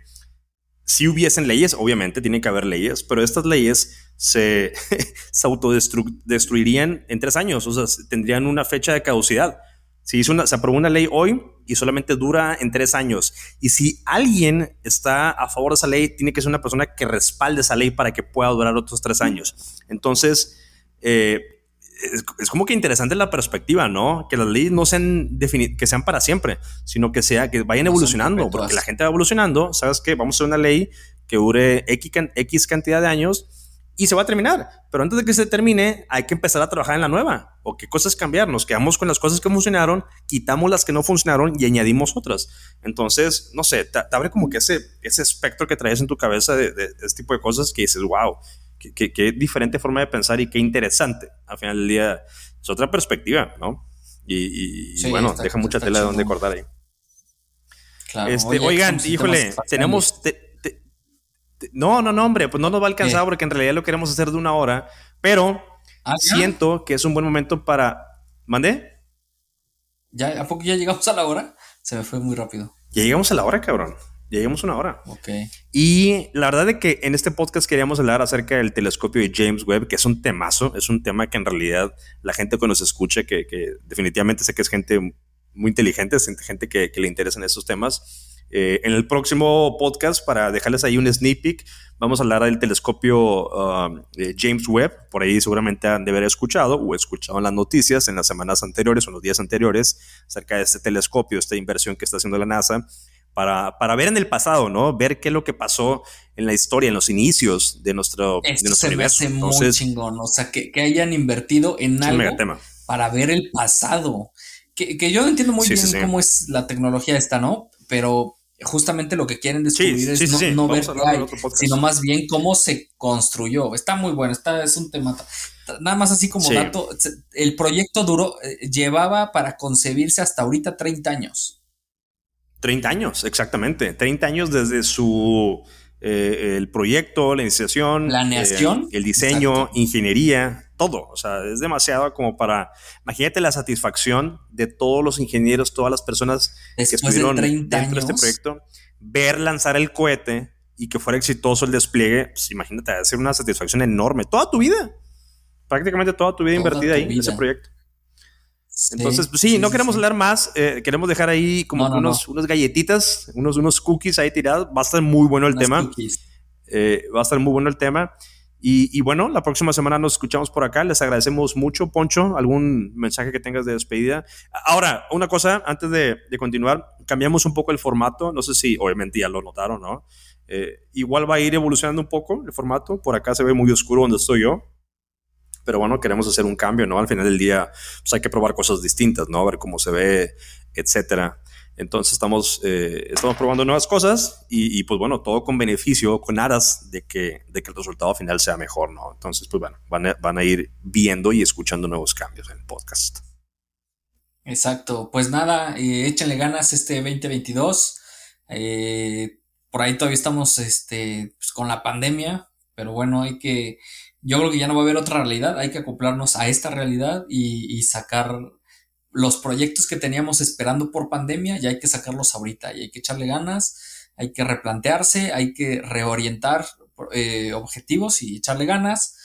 [SPEAKER 1] si hubiesen leyes, obviamente tiene que haber leyes, pero estas leyes se, se autodestruirían en tres años, o sea, tendrían una fecha de caducidad. Si hizo una, se aprobó una ley hoy y solamente dura en tres años. Y si alguien está a favor de esa ley, tiene que ser una persona que respalde esa ley para que pueda durar otros tres años. Entonces, eh, es, como que interesante la perspectiva, ¿no? Que las leyes no sean que sean para siempre, sino que sea que vayan evolucionando, porque la gente va evolucionando, sabes que vamos a hacer una ley que dure X, cantidad de años y se va a terminar, pero antes de que se termine hay que empezar a trabajar en la nueva, o qué cosas cambiar, nos quedamos con las cosas que funcionaron, quitamos las que no funcionaron y añadimos otras. Entonces, no sé, te, abre como que ese, ese espectro que traes en tu cabeza de, de, de este tipo de cosas que dices, wow, qué, diferente forma de pensar y qué interesante. Al final del día es otra perspectiva, ¿no? Y, bueno, deja mucha tela de donde cortar ahí. Este, oigan, híjole, tenemos... no, no, no, hombre, pues no nos va a alcanzar porque en realidad lo queremos hacer de una hora, pero ah, siento que es un buen momento para... ¿Mandé?
[SPEAKER 2] ¿Ya, ¿A poco ya llegamos a la hora? Se me fue muy rápido.
[SPEAKER 1] Ya llegamos a la hora, cabrón. Lleguemos una hora.
[SPEAKER 2] Ok.
[SPEAKER 1] Y la verdad es que en este podcast queríamos hablar acerca del telescopio de James Webb, que es un temazo, es un tema que en realidad la gente que nos escucha, que, definitivamente sé que es gente muy inteligente, es gente que, le interesan esos temas. Eh, en el próximo podcast, para dejarles ahí un sneak peek, vamos a hablar del telescopio um, de James Webb. Por ahí seguramente han de haber escuchado o escuchado en las noticias en las semanas anteriores o en los días anteriores acerca de este telescopio, esta inversión que está haciendo la NASA para, para, ver en el pasado, ¿no? Ver qué es lo que pasó en la historia, en los inicios de nuestro,
[SPEAKER 2] de nuestro se universo. Me hace muy chingón, o sea, que, que hayan invertido en algo para ver el pasado. Que, que yo no entiendo muy bien cómo es la tecnología esta, ¿no? Pero justamente lo que quieren descubrir es no, no ver hay, sino más bien cómo se construyó. Está muy bueno, está, es un tema. Nada más así como dato, el proyecto duró, eh, llevaba para concebirse hasta ahorita 30 años.
[SPEAKER 1] 30 años, exactamente. 30 años desde su eh, el proyecto, la iniciación,
[SPEAKER 2] planeación,
[SPEAKER 1] eh, el diseño, ingeniería, todo. O sea, es demasiado como para. Imagínate la satisfacción de todos los ingenieros, todas las personas que estuvieron dentro de este proyecto, ver lanzar el cohete y que fuera exitoso el despliegue. Pues imagínate, va a ser una satisfacción enorme. Toda tu vida, prácticamente toda tu vida invertida ahí en ese proyecto. Entonces, pues sí, no queremos hablar más. Eh, queremos dejar ahí como unos, unas galletitas, unos, unos cookies ahí tirados. Va a estar muy bueno el tema. Eh, va a estar muy bueno el tema. Y, bueno, la próxima semana nos escuchamos por acá. Les agradecemos mucho, Poncho. ¿Algún mensaje que tengas de despedida? Ahora, una cosa, antes de, continuar, cambiamos un poco el formato. No sé si, obviamente ya lo notaron, ¿no? Eh, igual va a ir evolucionando un poco el formato. Por acá se ve muy oscuro donde estoy yo. Pero bueno, queremos hacer un cambio, ¿no? Al final del día, pues hay que probar cosas distintas, ¿no? A ver cómo se ve, etcétera. Entonces estamos, eh, estamos probando nuevas cosas y, pues bueno, todo con beneficio, con aras de que, de que el resultado final sea mejor, ¿no? Entonces, pues bueno, van a, van a ir viendo y escuchando nuevos cambios en el podcast.
[SPEAKER 2] Exacto, pues nada, eh, échenle ganas este 2022. Eh, por ahí todavía estamos este, pues, con la pandemia, pero bueno, hay que, yo creo que ya no va a haber otra realidad, hay que acoplarnos a esta realidad y, y sacar los proyectos que teníamos esperando por pandemia ya hay que sacarlos ahorita y hay que echarle ganas, hay que replantearse, hay que reorientar eh, objetivos y echarle ganas.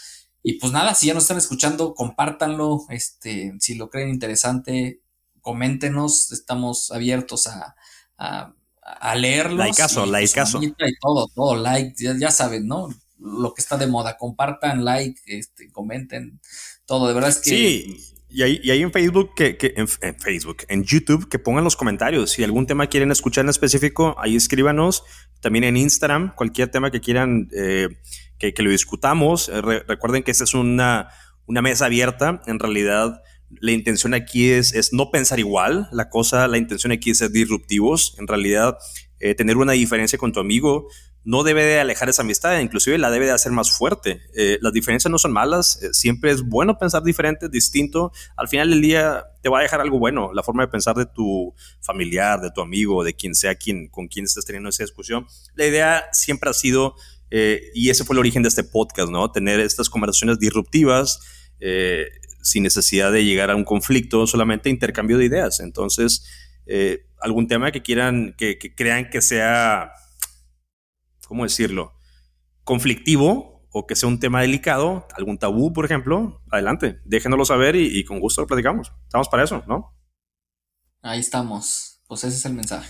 [SPEAKER 2] Y pues nada, si ya nos están escuchando, compártanlo, este, si lo creen interesante, coméntenos, estamos abiertos a, a, a leerlos.
[SPEAKER 1] Like caso, like caso.
[SPEAKER 2] Y todo, todo, like, ya, saben, ¿no? Lo que está de moda, compartan, like, este, comenten, todo, de verdad es que...
[SPEAKER 1] Sí y ahí, en Facebook, que, en, Facebook, en YouTube, que pongan los comentarios. Si algún tema quieren escuchar en específico, ahí escríbanos. También en Instagram, cualquier tema que quieran eh, que, lo discutamos. Eh, recuerden que esta es una, una mesa abierta. En realidad, la intención aquí es, es no pensar igual. La cosa, la intención aquí es ser disruptivos. En realidad, eh, tener una diferencia con tu amigo no debe de alejar esa amistad, inclusive la debe de hacer más fuerte. Eh, las diferencias no son malas, eh, siempre es bueno pensar diferente, distinto. Al final del día te va a dejar algo bueno, la forma de pensar de tu familiar, de tu amigo, de quien sea quien, con quien estés teniendo esa discusión. La idea siempre ha sido, y ese fue el origen de este podcast, ¿no? Tener estas conversaciones disruptivas. sin necesidad de llegar a un conflicto, solamente intercambio de ideas. Entonces, algún tema que quieran, que, crean que sea, ¿cómo decirlo? Conflictivo o que sea un tema delicado, algún tabú, por ejemplo, adelante, déjenoslo saber y, con gusto lo platicamos. Estamos para eso, ¿no?
[SPEAKER 2] Ahí estamos. Pues ese es el mensaje.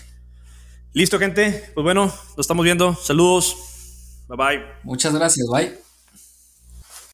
[SPEAKER 1] Listo, gente. Pues bueno, lo estamos viendo. Saludos. Bye bye.
[SPEAKER 2] Muchas gracias. Bye.